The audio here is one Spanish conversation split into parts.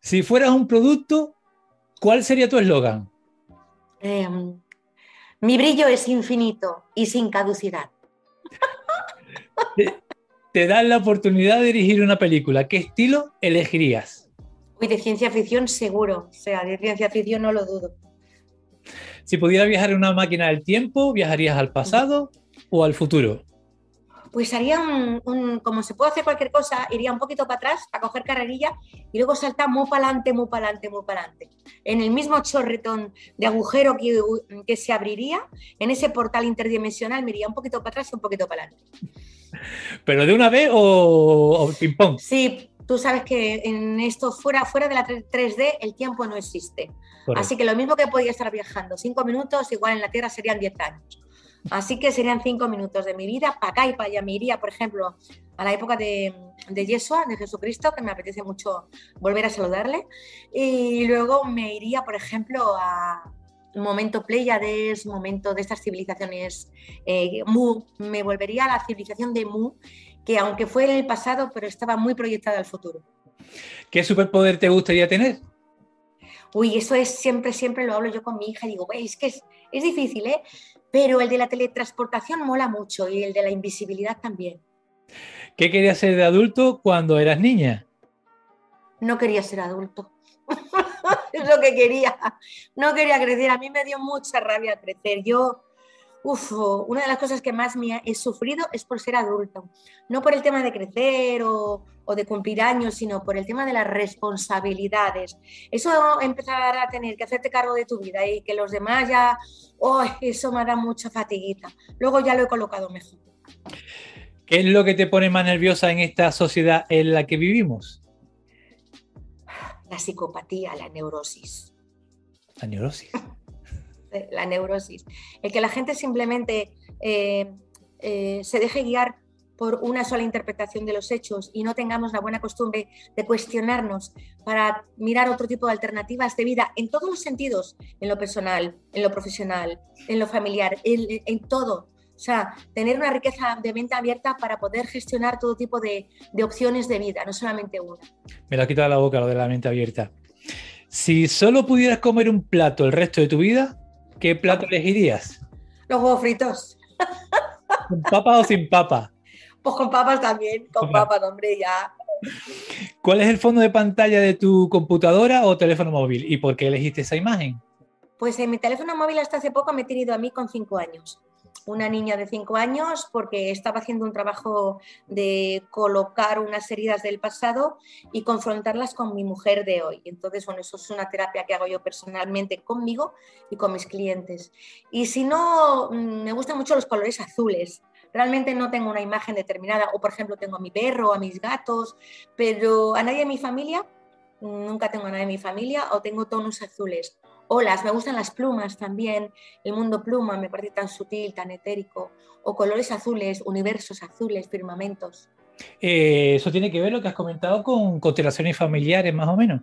Si fueras un producto, ¿cuál sería tu eslogan? Em, mi brillo es infinito y sin caducidad. Te, te dan la oportunidad de dirigir una película. ¿Qué estilo elegirías? Uy, de ciencia ficción seguro. O sea, de ciencia ficción no lo dudo. Si pudieras viajar en una máquina del tiempo, ¿viajarías al pasado o al futuro? Pues haría un, un- como se puede hacer cualquier cosa, iría un poquito para atrás para coger carrerilla y luego saltar muy para adelante, muy para adelante, muy para adelante. En el mismo chorretón de agujero que, que se abriría, en ese portal interdimensional me iría un poquito para atrás y un poquito para adelante. ¿Pero de una vez o, o ping-pong? Sí, tú sabes que en esto fuera, fuera de la 3D el tiempo no existe. Correcto. Así que lo mismo que podía estar viajando cinco minutos, igual en la Tierra serían 10 años. Así que serían cinco minutos de mi vida para acá y para allá. Me iría, por ejemplo, a la época de, de Yeshua, de Jesucristo, que me apetece mucho volver a saludarle. Y luego me iría, por ejemplo, a momento Pléyades, momento de estas civilizaciones eh, Mu. Me volvería a la civilización de Mu, que aunque fue en el pasado, pero estaba muy proyectada al futuro. ¿Qué superpoder te gustaría tener? Uy, eso es siempre, siempre lo hablo yo con mi hija y digo, "Güey, es que es, es difícil, ¿eh? Pero el de la teletransportación mola mucho y el de la invisibilidad también. ¿Qué querías ser de adulto cuando eras niña? No quería ser adulto. es lo que quería. No quería crecer. A mí me dio mucha rabia crecer. Yo, uf, una de las cosas que más me he sufrido es por ser adulto. No por el tema de crecer o, o de cumplir años, sino por el tema de las responsabilidades. Eso empezar a tener que hacerte cargo de tu vida y que los demás ya, oh, eso me da mucha fatiguita. Luego ya lo he colocado mejor. ¿Qué es lo que te pone más nerviosa en esta sociedad en la que vivimos? La psicopatía, la neurosis. La neurosis. La neurosis. El que la gente simplemente eh, eh, se deje guiar por una sola interpretación de los hechos y no tengamos la buena costumbre de cuestionarnos para mirar otro tipo de alternativas de vida en todos los sentidos, en lo personal, en lo profesional, en lo familiar, en, todo. O sea, tener una riqueza de mente abierta para poder gestionar todo tipo de, opciones de vida, no solamente una. Me lo ha quitado de la boca lo de la mente abierta. Si solo pudieras comer un plato el resto de tu vida, ¿qué plato elegirías? Los huevos fritos. ¿Con papa o sin papa? Pues con papas también, con papas, hombre, ya. ¿Cuál es el fondo de pantalla de tu computadora o teléfono móvil? ¿Y por qué elegiste esa imagen? Pues en mi teléfono móvil hasta hace poco me he tenido a mí con cinco años. Una niña de cinco años porque estaba haciendo un trabajo de colocar unas heridas del pasado y confrontarlas con mi mujer de hoy. Entonces, bueno, eso es una terapia que hago yo personalmente conmigo y con mis clientes. Y si no, mm, me gustan mucho los colores azules. Realmente no tengo una imagen determinada, o por ejemplo tengo a mi perro, a mis gatos, pero a nadie de mi familia, nunca tengo a nadie de mi familia, o tengo tonos azules. Olas, me gustan las plumas también, el mundo pluma me parece tan sutil, tan etérico, o colores azules, universos azules, firmamentos. Eh, eso tiene que ver lo que has comentado con constelaciones familiares, más o menos.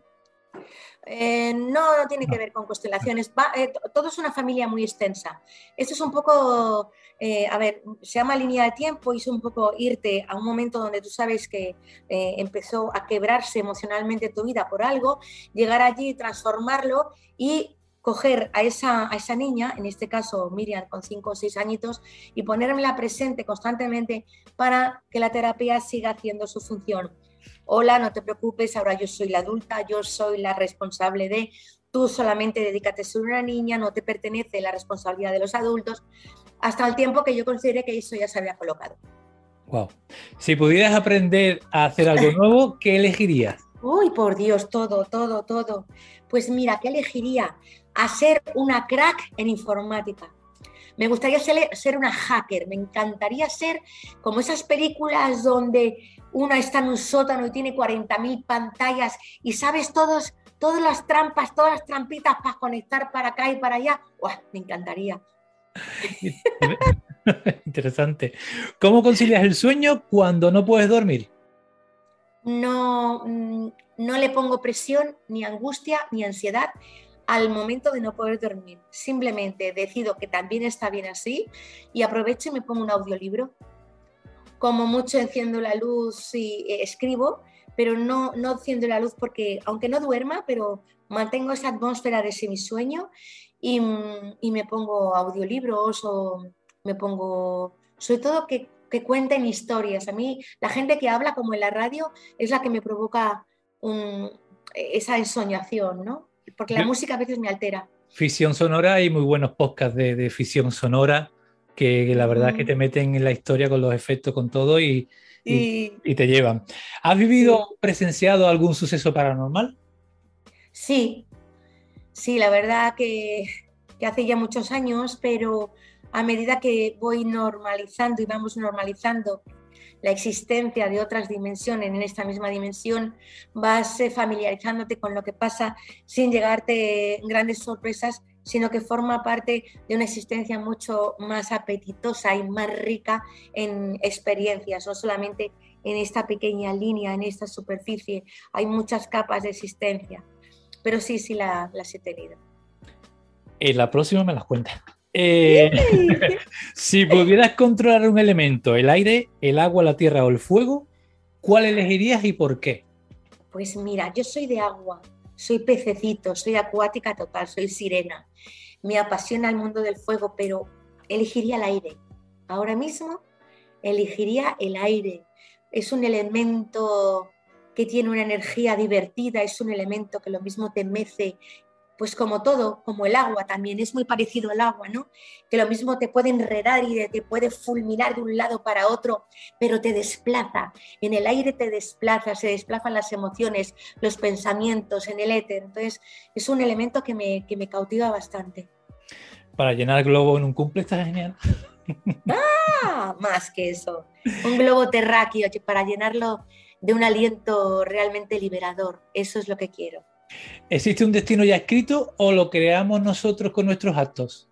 Eh, no, no tiene que ver con constelaciones, Va, eh, to- todo es una familia muy extensa. Esto es un poco, eh, a ver, se llama línea de tiempo y es un poco irte a un momento donde tú sabes que eh, empezó a quebrarse emocionalmente tu vida por algo, llegar allí, transformarlo y coger a esa, a esa niña, en este caso Miriam con 5 o 6 añitos, y ponérmela presente constantemente para que la terapia siga haciendo su función. Hola, no te preocupes, ahora yo soy la adulta, yo soy la responsable de, tú solamente dedícate a ser una niña, no te pertenece la responsabilidad de los adultos, hasta el tiempo que yo considere que eso ya se había colocado. Wow. Si pudieras aprender a hacer algo nuevo, ¿qué elegirías? Uy, por Dios, todo, todo, todo. Pues mira, ¿qué elegiría? A ser una crack en informática. Me gustaría ser, ser una hacker, me encantaría ser como esas películas donde una está en un sótano y tiene 40.000 pantallas y sabes todos, todas las trampas, todas las trampitas para conectar para acá y para allá. ¡Uah! Me encantaría. Interesante. ¿Cómo concilias el sueño cuando no puedes dormir? No, mm, no le pongo presión, ni angustia, ni ansiedad al momento de no poder dormir. Simplemente decido que también está bien así y aprovecho y me pongo un audiolibro. Como mucho enciendo la luz y eh, escribo, pero no, no enciendo la luz porque, aunque no duerma, pero mantengo esa atmósfera de semisueño y, y me pongo audiolibros o me pongo, sobre todo que, que, cuenten historias. A mí la gente que habla como en la radio es la que me provoca un, esa ensoñación, ¿no? Porque la música a veces me altera. Ficción sonora y muy buenos podcasts de, de ficción sonora que, que la verdad es que te meten en la historia con los efectos, con todo y, y, y te llevan. ¿Has vivido, sí. presenciado algún suceso paranormal? Sí, sí, la verdad que, que hace ya muchos años, pero a medida que voy normalizando y vamos normalizando la existencia de otras dimensiones en esta misma dimensión, vas eh, familiarizándote con lo que pasa sin llegarte grandes sorpresas, sino que forma parte de una existencia mucho más apetitosa y más rica en experiencias, no solamente en esta pequeña línea, en esta superficie, hay muchas capas de existencia, pero sí, sí la, las he tenido. En la próxima me las cuentas. Eh, si pudieras controlar un elemento, el aire, el agua, la tierra o el fuego, ¿cuál elegirías y por qué? Pues mira, yo soy de agua, soy pececito, soy acuática total, soy sirena. Me apasiona el mundo del fuego, pero elegiría el aire. Ahora mismo elegiría el aire. Es un elemento que tiene una energía divertida, es un elemento que lo mismo te mece pues como todo, como el agua también, es muy parecido al agua, ¿no? Que lo mismo te puede enredar y te puede fulminar de un lado para otro, pero te desplaza. En el aire te desplaza, se desplazan las emociones, los pensamientos, en el éter. Entonces, es un elemento que me, que me cautiva bastante. Para llenar el globo en un cumple está genial. ¡Ah! Más que eso. Un globo terráqueo para llenarlo de un aliento realmente liberador. Eso es lo que quiero. ¿Existe un destino ya escrito o lo creamos nosotros con nuestros actos?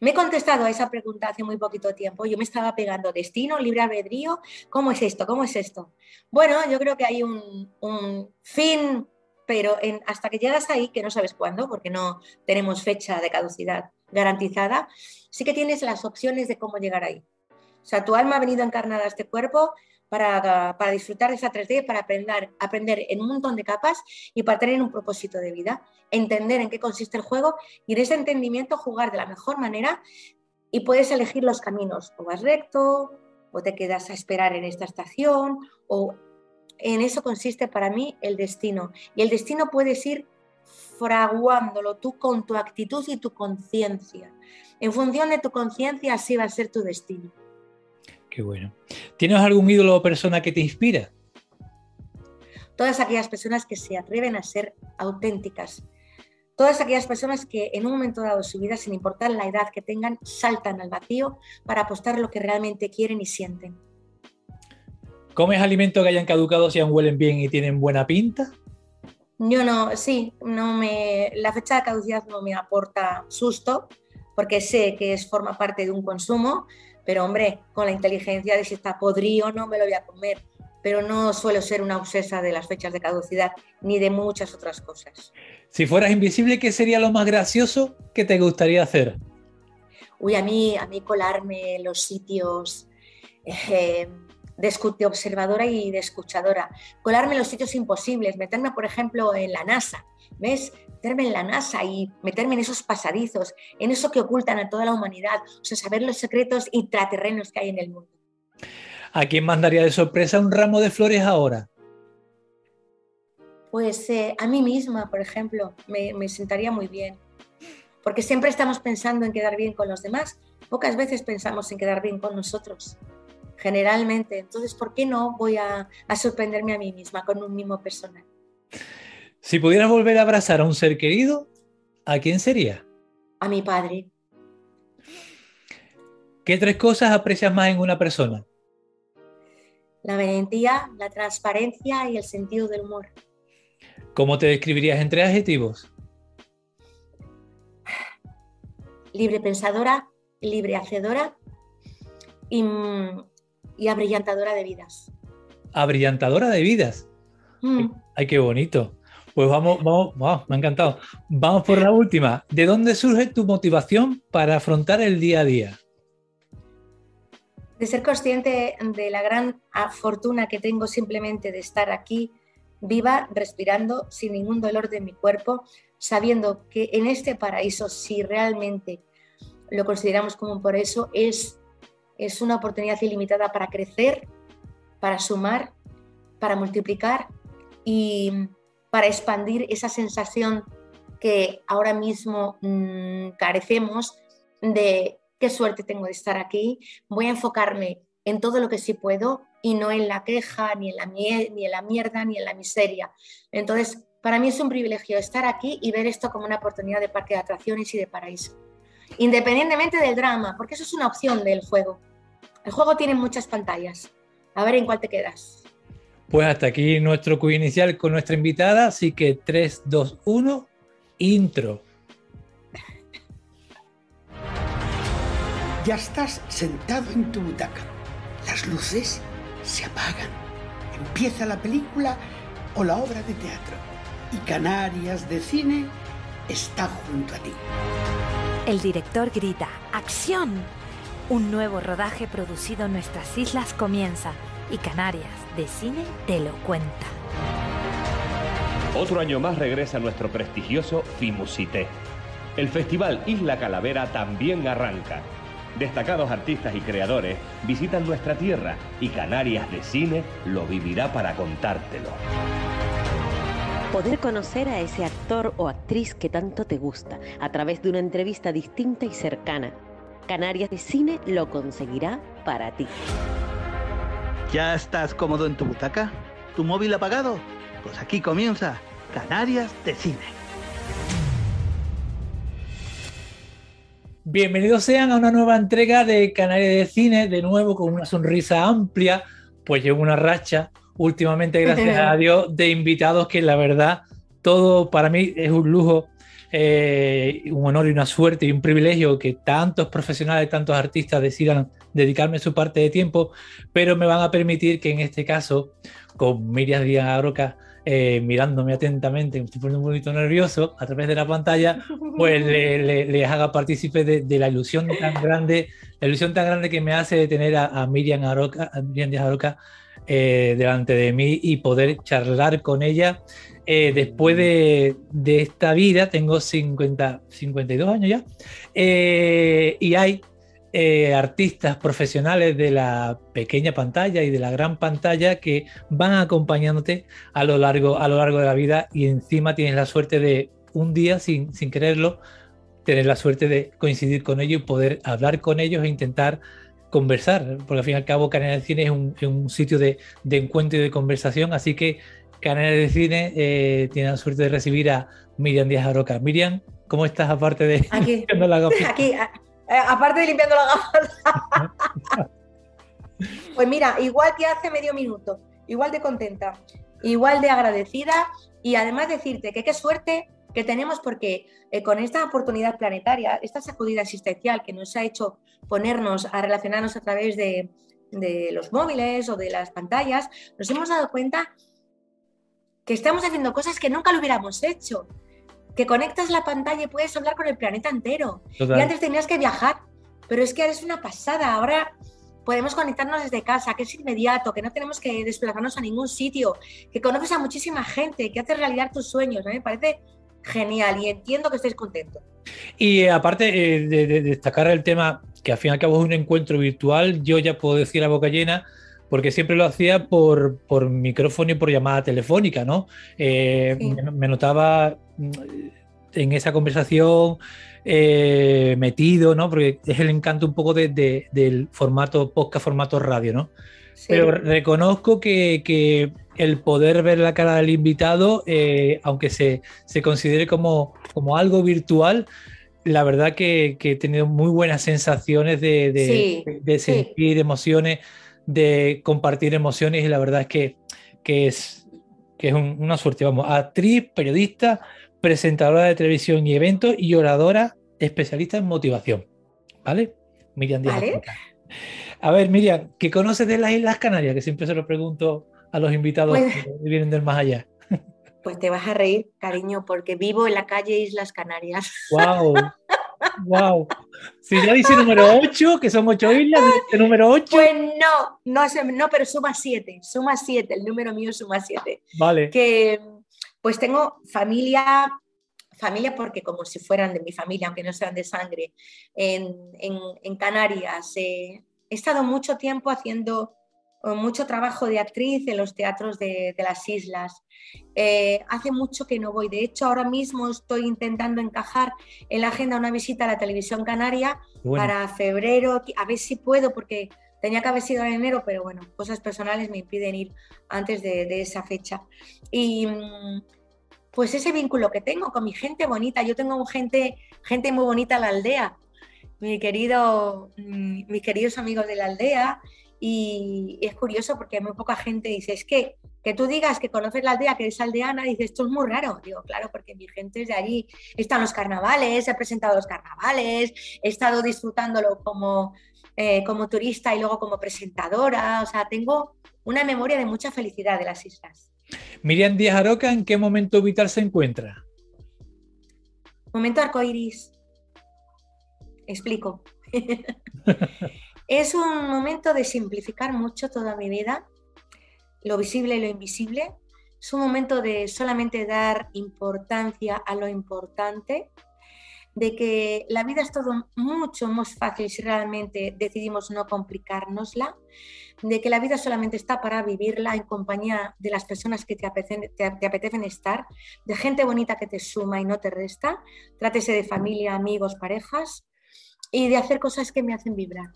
Me he contestado a esa pregunta hace muy poquito tiempo. Yo me estaba pegando destino, libre albedrío. ¿Cómo es esto? ¿Cómo es esto? Bueno, yo creo que hay un, fin, pero en, hasta que llegas ahí, que no sabes cuándo, porque no tenemos fecha de caducidad garantizada, sí que tienes las opciones de cómo llegar ahí. O sea, tu alma ha venido encarnada a este cuerpo para, para, disfrutar de esa 3D, para aprender, aprender en un montón de capas y para tener un propósito de vida, entender en qué consiste el juego y en ese entendimiento jugar de la mejor manera y puedes elegir los caminos, o vas recto, o te quedas a esperar en esta estación, o en eso consiste para mí el destino. Y el destino puedes ir fraguándolo tú con tu actitud y tu conciencia. En función de tu conciencia, así va a ser tu destino. Qué bueno. ¿Tienes algún ídolo o persona que te inspira? Todas aquellas personas que se atreven a ser auténticas. Todas aquellas personas que en un momento dado de su vida, sin importar la edad que tengan, saltan al vacío para apostar lo que realmente quieren y sienten. ¿Comes alimentos que hayan caducado, si aún huelen bien y tienen buena pinta? Yo no, sí, no me, la fecha de caducidad no me aporta susto, porque sé que es, forma parte de un consumo, pero hombre, con la inteligencia de si está podrido no me lo voy a comer. Pero no suelo ser una obsesa de las fechas de caducidad ni de muchas otras cosas. Si fueras invisible, ¿qué sería lo más gracioso que te gustaría hacer? Uy, a mí, a mí colarme en los sitios eh, de, de, observadora y de escuchadora. Colarme en los sitios imposibles, meterme, por ejemplo, en la NASA. ¿Ves? meterme en la NASA y meterme en esos pasadizos, en eso que ocultan a toda la humanidad, o sea, saber los secretos intraterrenos que hay en el mundo. ¿A quién mandaría de sorpresa un ramo de flores ahora? Pues eh, a mí misma, por ejemplo, me, me sentaría muy bien. Porque siempre estamos pensando en quedar bien con los demás, pocas veces pensamos en quedar bien con nosotros generalmente. Entonces, ¿por qué no voy a, a, sorprenderme a mí misma con un mismo personal? Si pudieras volver a abrazar a un ser querido, ¿a quién sería? A mi padre. ¿Qué tres cosas aprecias más en una persona? La valentía, la transparencia y el sentido del humor. ¿Cómo te describirías en tres adjetivos? Libre pensadora, libre hacedora y, y abrillantadora de vidas. Abrillantadora de vidas. Mm. Ay, qué bonito. Pues vamos, vamos, wow, me ha encantado. Vamos por la última. ¿De dónde surge tu motivación para afrontar el día a día? de ser consciente de la gran fortuna que tengo simplemente de estar aquí viva, respirando, sin ningún dolor de mi cuerpo, sabiendo que en este paraíso, si realmente lo consideramos como un paraíso, es, es una oportunidad ilimitada para crecer, para sumar, para multiplicar y para expandir esa sensación que ahora mismo mm, carecemos de qué suerte tengo de estar aquí, voy a enfocarme en todo lo que sí puedo y no en la queja, ni en la, ni en la mierda, ni en la miseria. Entonces, para mí es un privilegio estar aquí y ver esto como una oportunidad de parque de atracciones y de paraíso. Independientemente del drama, porque eso es una opción del juego. El juego tiene muchas pantallas. A ver en cuál te quedas. Pues hasta aquí nuestro quiz inicial con nuestra invitada, así que 3, 2, 1, intro. Ya estás sentado en tu butaca. Las luces se apagan. Empieza la película o la obra de teatro. Y Canarias de Cine está junto a ti. El director grita, ¡Acción! Un nuevo rodaje producido en nuestras islas comienza y Canarias de Cine te lo cuenta. Otro año más regresa nuestro prestigioso Fimusité. El festival Isla Calavera también arranca Destacados artistas y creadores visitan nuestra tierra y Canarias de Cine lo vivirá para contártelo. Poder conocer a ese actor o actriz que tanto te gusta a través de una entrevista distinta y cercana. Canarias de Cine lo conseguirá para ti. ¿Ya estás cómodo en tu butaca? ¿Tu móvil apagado? Pues aquí comienza Canarias de Cine. Bienvenidos sean a una nueva entrega de Canarias de Cine, de nuevo con una sonrisa amplia, pues llevo una racha últimamente, gracias a Dios, de invitados que la verdad, todo para mí es un lujo, eh, un honor y una suerte y un privilegio que tantos profesionales, tantos artistas decidan dedicarme su parte de tiempo, pero me van a permitir que en este caso, con Miriam Díaz Aroca, eh, mirándome atentamente, me estoy poniendo un poquito nervioso a través de la pantalla, pues les haga partícipe de, la ilusión tan grande, la ilusión tan grande que me hace de tener a, Miriam Aroca, a Miriam Díaz Aroca eh, delante de mí y poder charlar con ella. Eh, después de, esta vida, tengo 50, 52 años ya, y hay eh, artistas profesionales de la pequeña pantalla y de la gran pantalla que van acompañándote a lo largo, a lo largo de la vida y encima tienes la suerte de un día, sin, sin quererlo, tener la suerte de coincidir con ellos y poder hablar con ellos e intentar conversar, porque al fin y al cabo Canal de Cine es un, sitio de, encuentro y de conversación, así que Canal de Cine eh, tiene la suerte de recibir a Miriam Díaz Aroca. Miriam, ¿cómo estás aparte de aquí, aquí eh, aparte de limpiando la gafas. pues mira, igual que hace medio minuto, igual de contenta, igual de agradecida y además decirte que qué suerte que tenemos porque eh, con esta oportunidad planetaria, esta sacudida existencial que nos ha hecho ponernos a relacionarnos a través de, de los móviles o de las pantallas, nos hemos dado cuenta que estamos haciendo cosas que nunca lo hubiéramos hecho que conectas la pantalla y puedes hablar con el planeta entero. Y antes tenías que viajar, pero es que ahora es una pasada. Ahora podemos conectarnos desde casa, que es inmediato, que no tenemos que desplazarnos a ningún sitio, que conoces a muchísima gente, que haces realidad tus sueños. Me parece genial y entiendo que estéis contentos. Y eh, aparte eh, de, destacar el tema, que al fin y al cabo es un encuentro virtual, yo ya puedo decir a boca llena, porque siempre lo hacía por, por micrófono y por llamada telefónica, ¿no? Eh, me, notaba en esa conversación eh, metido, ¿no? Porque es el encanto un poco del formato podcast, formato radio, ¿no? Pero reconozco que, el poder ver la cara del invitado, eh, aunque se, considere como, como algo virtual, la verdad que, he tenido muy buenas sensaciones de, sentir emociones, de compartir emociones y la verdad es que, es, que es una suerte. Vamos, actriz, periodista, presentadora de televisión y eventos y oradora especialista en motivación. ¿Vale? Miriam Díaz. A ver, Miriam, ¿qué conoces de las Islas Canarias? Que siempre se lo pregunto a los invitados pues que vienen del más allá. Pues te vas a reír, cariño, porque vivo en la calle Islas Canarias. ¡Wow! ¡Wow! Si ya dice número 8, que son 8 islas, dice número 8. Pues no, no, no pero suma 7, suma 7, el número mío suma 7. Vale. Que pues tengo familia, familia porque como si fueran de mi familia, aunque no sean de sangre, en, en, Canarias. Eh, he estado mucho tiempo haciendo mucho trabajo de actriz en los teatros de, las islas. Eh, hace mucho que no voy, de hecho ahora mismo estoy intentando encajar en la agenda una visita a la televisión canaria para febrero, a ver si puedo porque tenía que haber sido en enero, pero bueno, cosas personales me impiden ir antes de, esa fecha. Y mm, pues ese vínculo que tengo con mi gente bonita, yo tengo gente, gente muy bonita en la aldea, mi querido, mm, mis queridos amigos de la aldea, y es curioso porque muy poca gente dice, es que que tú digas que conoces la aldea, que eres aldeana, dices, esto es muy raro. Digo, claro, porque mi gente es de allí. Están los carnavales, he presentado los carnavales, he estado disfrutándolo como, eh, como turista y luego como presentadora. O sea, tengo una memoria de mucha felicidad de las islas. Miriam Díaz Aroca, ¿en qué momento vital se encuentra? Momento arcoiris. Explico. Es un momento de simplificar mucho toda mi vida, lo visible y lo invisible. Es un momento de solamente dar importancia a lo importante, de que la vida es todo mucho más fácil si realmente decidimos no complicárnosla, de que la vida solamente está para vivirla en compañía de las personas que te apetecen, te, apetecen estar, de gente bonita que te suma y no te resta, trátese de familia, amigos, parejas, y de hacer cosas que me hacen vibrar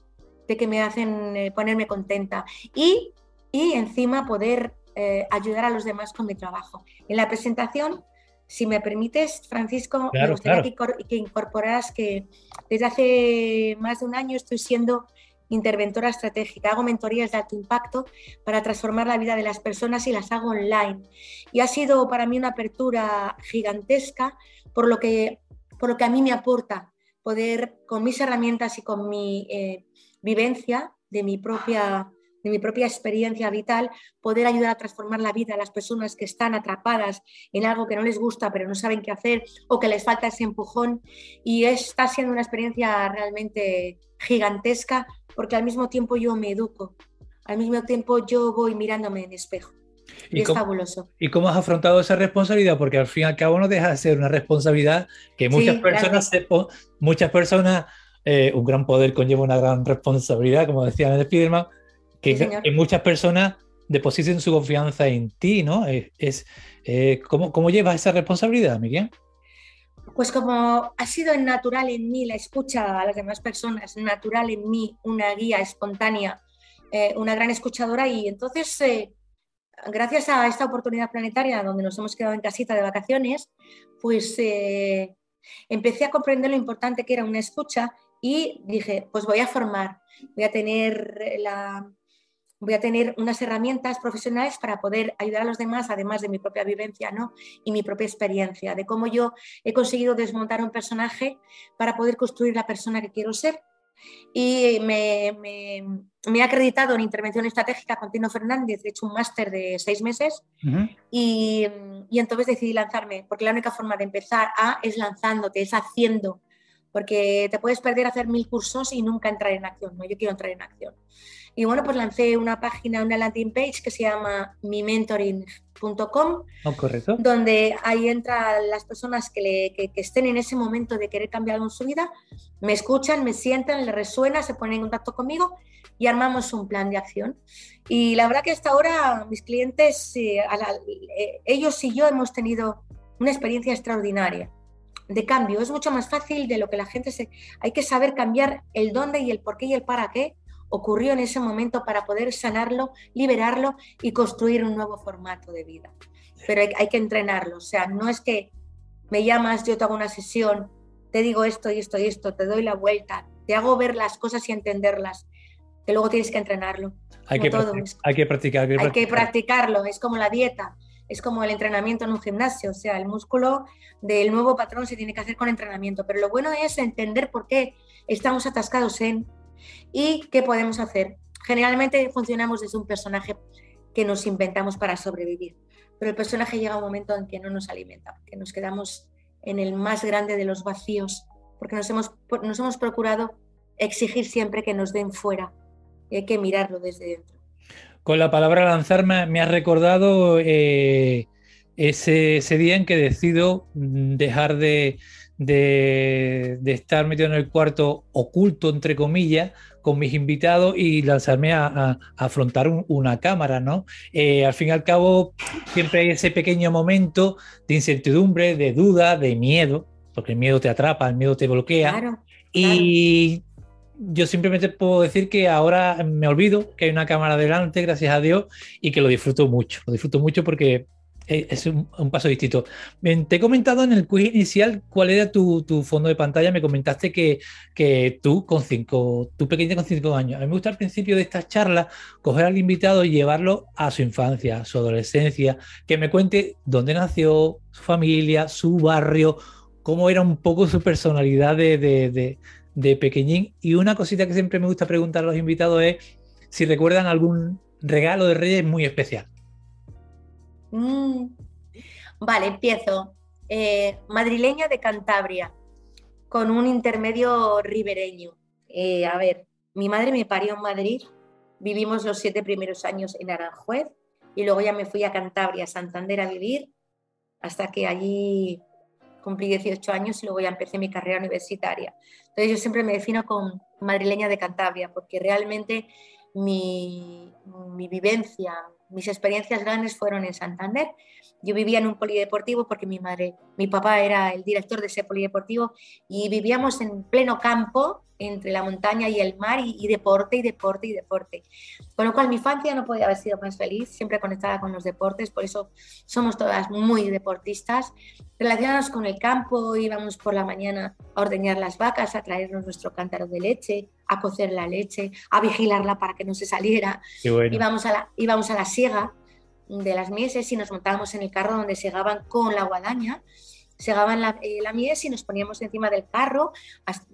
de que me hacen eh, ponerme contenta y, y encima poder eh, ayudar a los demás con mi trabajo. En la presentación, si me permites, Francisco, me gustaría que, que incorporaras que desde hace más de un año estoy siendo interventora estratégica. Hago mentorías de alto impacto para transformar la vida de las personas y las hago online. Y ha sido para mí una apertura gigantesca por lo que, por lo que a mí me aporta poder, con mis herramientas y con mi eh, vivencia, de mi propia de mi propia experiencia vital, poder ayudar a transformar la vida de las personas que están atrapadas en algo que no les gusta pero no saben qué hacer o que les falta ese empujón. Y está siendo una experiencia realmente gigantesca porque al mismo tiempo yo me educo, al mismo tiempo yo voy mirándome en espejo. Y, es fabuloso. ¿Y cómo has afrontado esa responsabilidad? Porque al fin y al cabo no deja de ser una responsabilidad que muchas personas, muchas personas eh, un gran poder conlleva una gran responsabilidad, como decía en Spiderman, que, que, muchas personas depositen su confianza en ti, ¿no? Es, eh, ¿cómo, ¿Cómo llevas esa responsabilidad, Miguel? Pues como ha sido natural en mí la escucha a las demás personas, natural en mí una guía espontánea, eh, una gran escuchadora y entonces gracias a esta oportunidad planetaria donde nos hemos quedado en casita de vacaciones, pues empecé a comprender lo importante que era una escucha y dije, pues voy a formar, voy a tener la, voy a tener unas herramientas profesionales para poder ayudar a los demás, además de mi propia vivencia ¿no? y mi propia experiencia, de cómo yo he conseguido desmontar un personaje para poder construir la persona que quiero ser. Y me, me, me he acreditado en intervención estratégica con Tino Fernández, he hecho un máster de seis meses y, y, entonces decidí lanzarme, porque la única forma de empezar a es lanzándote, es haciendo, porque te puedes perder hacer mil cursos y nunca entrar en acción, ¿no? Yo quiero entrar en acción. Y bueno, pues lancé una página, una landing page que se llama mimentoring.com, oh, correcto. donde ahí entran las personas que, que, estén en ese momento de querer cambiar algo en su vida, me escuchan, me sientan, les resuena, se ponen en contacto conmigo y armamos un plan de acción. Y la verdad que hasta ahora mis clientes, eh, eh, ellos y yo hemos tenido una experiencia extraordinaria de cambio. Es mucho más fácil de lo que la gente se... Hay que saber cambiar el dónde y el por qué y el para qué ocurrió en ese momento para poder sanarlo, liberarlo y construir un nuevo formato de vida. Pero hay, que entrenarlo. O sea, no es que me llamas, yo te hago una sesión, te digo esto y esto y esto, te doy la vuelta, te hago ver las cosas y entenderlas, que luego tienes que entrenarlo. Hay, que, hay que practicar. Hay que practicarlo, es como la dieta es como el entrenamiento en un gimnasio, o sea, el músculo del nuevo patrón se tiene que hacer con entrenamiento, pero lo bueno es entender por qué estamos atascados en y qué podemos hacer. Generalmente funcionamos desde un personaje que nos inventamos para sobrevivir, pero el personaje llega a un momento en que no nos alimenta, que nos quedamos en el más grande de los vacíos porque nos hemos, nos hemos procurado exigir siempre que nos den fuera. Hay que mirarlo desde dentro. Con la palabra lanzarme me ha recordado eh, ese, día en que decido dejar de, de, estar metido en el cuarto oculto, entre comillas, con mis invitados y lanzarme a, afrontar una cámara, ¿no? Eh, al fin y al cabo, siempre hay ese pequeño momento de incertidumbre, de duda, de miedo, porque el miedo te atrapa, el miedo te bloquea. y yo simplemente puedo decir que ahora me olvido que hay una cámara delante, gracias a Dios, y que lo disfruto mucho. Lo disfruto mucho porque es un, paso distinto. Te he comentado en el quiz inicial cuál era tu, fondo de pantalla. Me comentaste que, que, tú, con cinco, tu pequeña con cinco años. A mí me gusta al principio de esta charla coger al invitado y llevarlo a su infancia, su adolescencia, que me cuente dónde nació, su familia, su barrio, cómo era un poco su personalidad de, de pequeñín. Y una cosita que siempre me gusta preguntar a los invitados es si recuerdan algún regalo de Reyes muy especial. Mm. Vale, empiezo. Eh, madrileña de Cantabria, con un intermedio ribereño. Eh, a ver, mi madre me parió en Madrid, vivimos los siete primeros años en Aranjuez y luego ya me fui a Cantabria, Santander a vivir, hasta que allí cumplí 18 años y luego ya empecé mi carrera universitaria. Entonces yo siempre me defino con madrileña de Cantabria, porque realmente mi, mi vivencia, mis experiencias grandes fueron en Santander. Yo vivía en un polideportivo porque mi madre, mi papá era el director de ese polideportivo y vivíamos en pleno campo entre la montaña y el mar y, deporte y deporte y deporte. Con lo cual mi infancia no podía haber sido más feliz, siempre conectada con los deportes, por eso somos todas muy deportistas. Relacionados con el campo, íbamos por la mañana a ordeñar las vacas, a traernos nuestro cántaro de leche, a cocer la leche, a vigilarla para que no se saliera. íbamos, a la, íbamos a la siega de las mieses y nos montábamos en el carro donde segaban con la guadaña segaban la, eh, la, mies y nos poníamos encima del carro,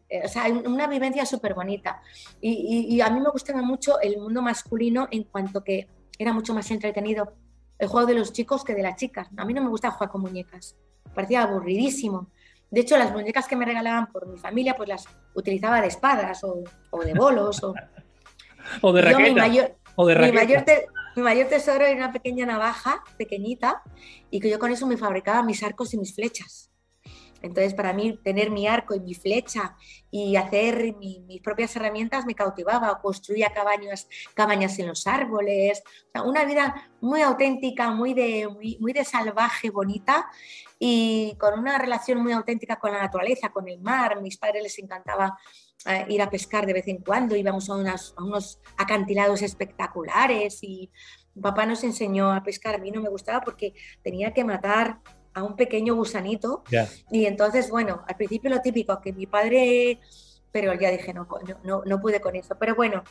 eh, o sea, una vivencia súper bonita. Y, a mí me gustaba mucho el mundo masculino en cuanto que era mucho más entretenido el juego de los chicos que de las chicas. A mí no me gusta jugar con muñecas, parecía aburridísimo. De hecho, las muñecas que me regalaban por mi familia, pues las utilizaba de espadas o, de bolos o, o de raquetas. o de mi mayor, mi mayor tesoro era una pequeña navaja, pequeñita, y que yo con eso me fabricaba mis arcos y mis flechas. Entonces, para mí, tener mi arco y mi flecha y hacer mis propias herramientas me cautivaba. Construía cabañas, cabañas en los árboles. una vida muy auténtica, muy de, muy, de salvaje, bonita y con una relación muy auténtica con la naturaleza, con el mar. mis padres les encantaba ir a pescar de vez en cuando. Íbamos a, a unos acantilados espectaculares y papá nos enseñó a pescar. A mí no me gustaba porque tenía que matar a un pequeño gusanito. Y entonces, bueno, al principio lo típico, que mi padre, pero ya dije, no, no, no pude con eso. Pero bueno,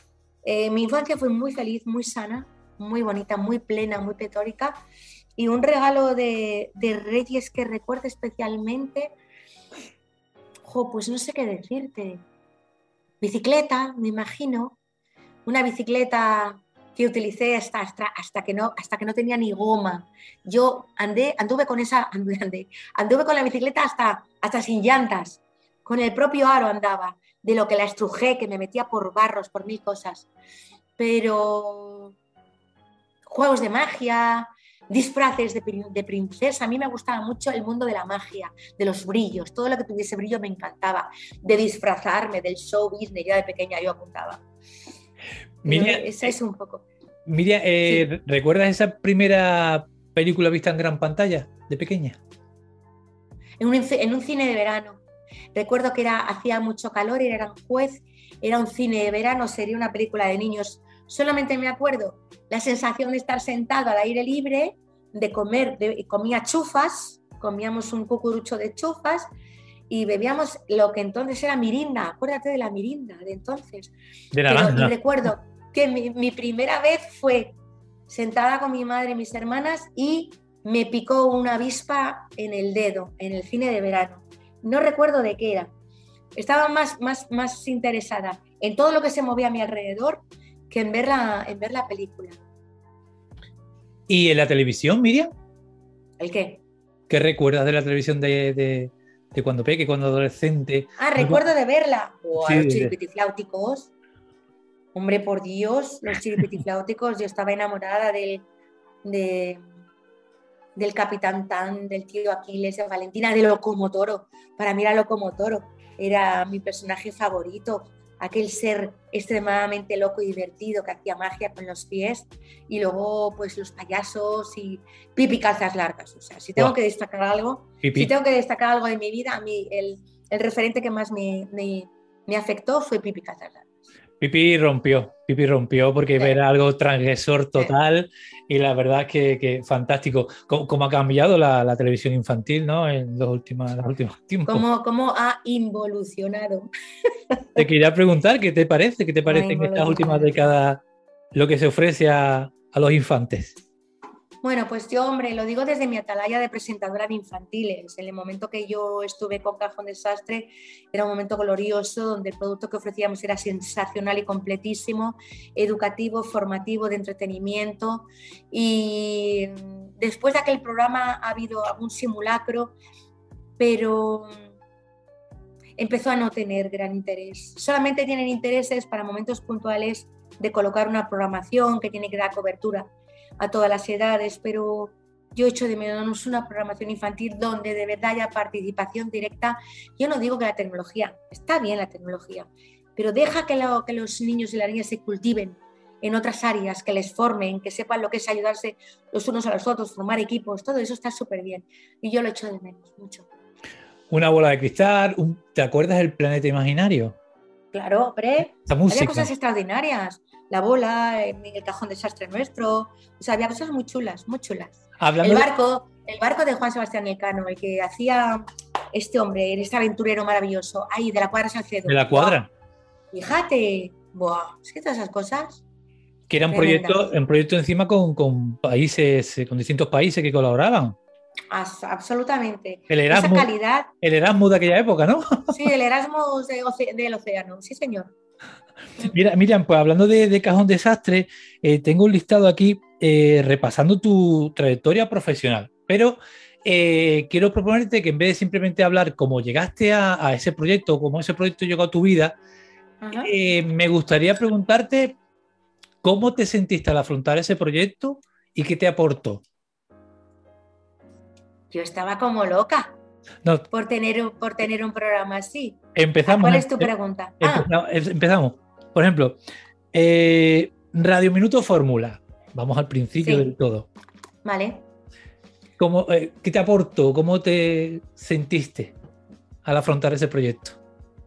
eh, mi infancia fue muy feliz, muy sana, muy bonita, muy plena, muy petórica. Y un regalo de, de Reyes que recuerdo especialmente, jo, pues no sé qué decirte. Bicicleta, me imagino. Una bicicleta que utilicé hasta, hasta, que no, hasta que no tenía ni goma. Yo andé, anduve con esa, andé, anduve con la bicicleta hasta, hasta sin llantas, con el propio aro andaba, de lo que la estrujé, que me metía por barros, por mil cosas. Pero juegos de magia, disfraces de, de, princesa. A mí me gustaba mucho el mundo de la magia, de los brillos. Todo lo que tuviese brillo me encantaba. De disfrazarme, del show business. Ya de pequeña yo apuntaba. Miriam, esa es un poco. Miriam, eh, ¿recuerdas esa primera película vista en gran pantalla de pequeña? En un, cine de verano. Recuerdo que era, hacía mucho calor, y era un juez, era un cine de verano, sería una película de niños. Solamente me acuerdo la sensación de estar sentado al aire libre, de comer, comía chufas, comíamos un cucurucho de chufas y bebíamos lo que entonces era mirinda, acuérdate de la mirinda de entonces. De y recuerdo que mi, primera vez fue sentada con mi madre y mis hermanas y me picó una avispa en el dedo, en el cine de verano. No recuerdo de qué era. Estaba más, más, más interesada en todo lo que se movía a mi alrededor que en ver la, en ver la película. ¿Y en la televisión, Miriam? ¿El qué? ¿Qué recuerdas de la televisión de, de cuando peque, cuando adolescente. Ah, recuerdo de verla. los chiripitifláuticos. Hombre, por Dios, los chiripitifláuticos. Yo estaba enamorada del, del Capitán Tan, del tío Aquiles, de Valentina, de Locomotoro. Para mí era Locomotoro. Era mi personaje favorito aquel ser extremadamente loco y divertido que hacía magia con los pies y luego pues los payasos y pipi calzas largas. O sea, si tengo que destacar algo, si tengo que destacar algo de mi vida, a mí el, referente que más me, me, afectó fue pipi calzas largas. Pipi rompió, Pipi rompió porque era algo transgresor total y la verdad que, que fantástico. ¿Cómo, ha cambiado la, televisión infantil ¿no? en los últimos, los últimos tiempos? ¿Cómo, ¿Cómo, ha involucionado? Te quería preguntar, ¿qué te parece? ¿Qué te parece en estas últimas décadas lo que se ofrece a, a los infantes? Bueno, pues yo, hombre, lo digo desde mi atalaya de presentadora de infantiles. En el momento que yo estuve con Cajón Desastre, era un momento glorioso donde el producto que ofrecíamos era sensacional y completísimo, educativo, formativo, de entretenimiento. Y después de aquel programa ha habido algún simulacro, pero empezó a no tener gran interés. Solamente tienen intereses para momentos puntuales de colocar una programación que tiene que dar cobertura a todas las edades, pero yo echo de menos una programación infantil donde de verdad haya participación directa. Yo no digo que la tecnología, está bien la tecnología, pero deja que, que los niños y las niñas se cultiven en otras áreas, que les formen, que sepan lo que es ayudarse los unos a los otros, formar equipos, todo eso está súper bien. Y yo lo echo de menos mucho. Una bola de cristal, ¿te acuerdas del planeta imaginario? Claro, hombre. Había cosas extraordinarias la bola, en el cajón desastre nuestro. O sea, había cosas muy chulas, muy chulas. el barco, el barco de Juan Sebastián Elcano, el que hacía este hombre, este aventurero maravilloso, ahí, de la cuadra Salcedo. De la cuadra. Fíjate, Buah, es que todas esas cosas. Que era un proyecto, un proyecto encima con, países, con distintos países que colaboraban. absolutamente. El Erasmus, Esa calidad. El Erasmus de aquella época, ¿no? Sí, el Erasmus del océano, sí, señor. Mira, Miriam, pues hablando de, Cajón Desastre, eh, tengo un listado aquí eh, repasando tu trayectoria profesional, pero eh, quiero proponerte que en vez de simplemente hablar cómo llegaste a, ese proyecto, cómo ese proyecto llegó a tu vida, me gustaría preguntarte cómo te sentiste al afrontar ese proyecto y qué te aportó. Yo estaba como loca. por, tener, por tener un programa así. Empezamos. ¿Cuál es tu pregunta? Ah. empezamos. Por ejemplo, eh, Radio Minuto Fórmula. Vamos al principio del todo. Vale. ¿Cómo, eh, ¿Qué te aportó? ¿Cómo te sentiste al afrontar ese proyecto?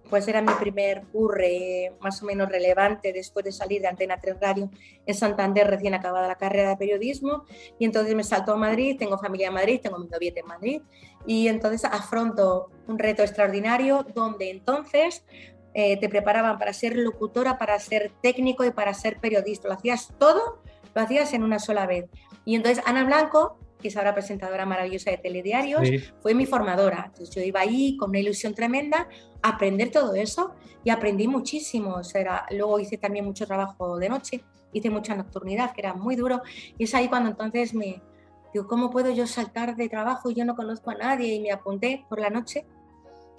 Pues era mi primer curre más o menos relevante después de salir de Antena 3 Radio en Santander, recién acabada la carrera de periodismo. Y entonces me salto a Madrid, tengo familia en Madrid, tengo mi noviete en Madrid. Y entonces afronto un reto extraordinario donde entonces eh, te preparaban para ser locutora, para ser técnico y para ser periodista. Lo hacías todo, lo hacías en una sola vez. Y entonces Ana Blanco, que es ahora presentadora maravillosa de telediarios, fue mi formadora. Entonces yo iba ahí con una ilusión tremenda a aprender todo eso y aprendí muchísimo. O sea, luego hice también mucho trabajo de noche, hice mucha nocturnidad, que era muy duro. Y es ahí cuando entonces me digo, ¿cómo puedo yo saltar de trabajo y yo no conozco a nadie? Y me apunté por la noche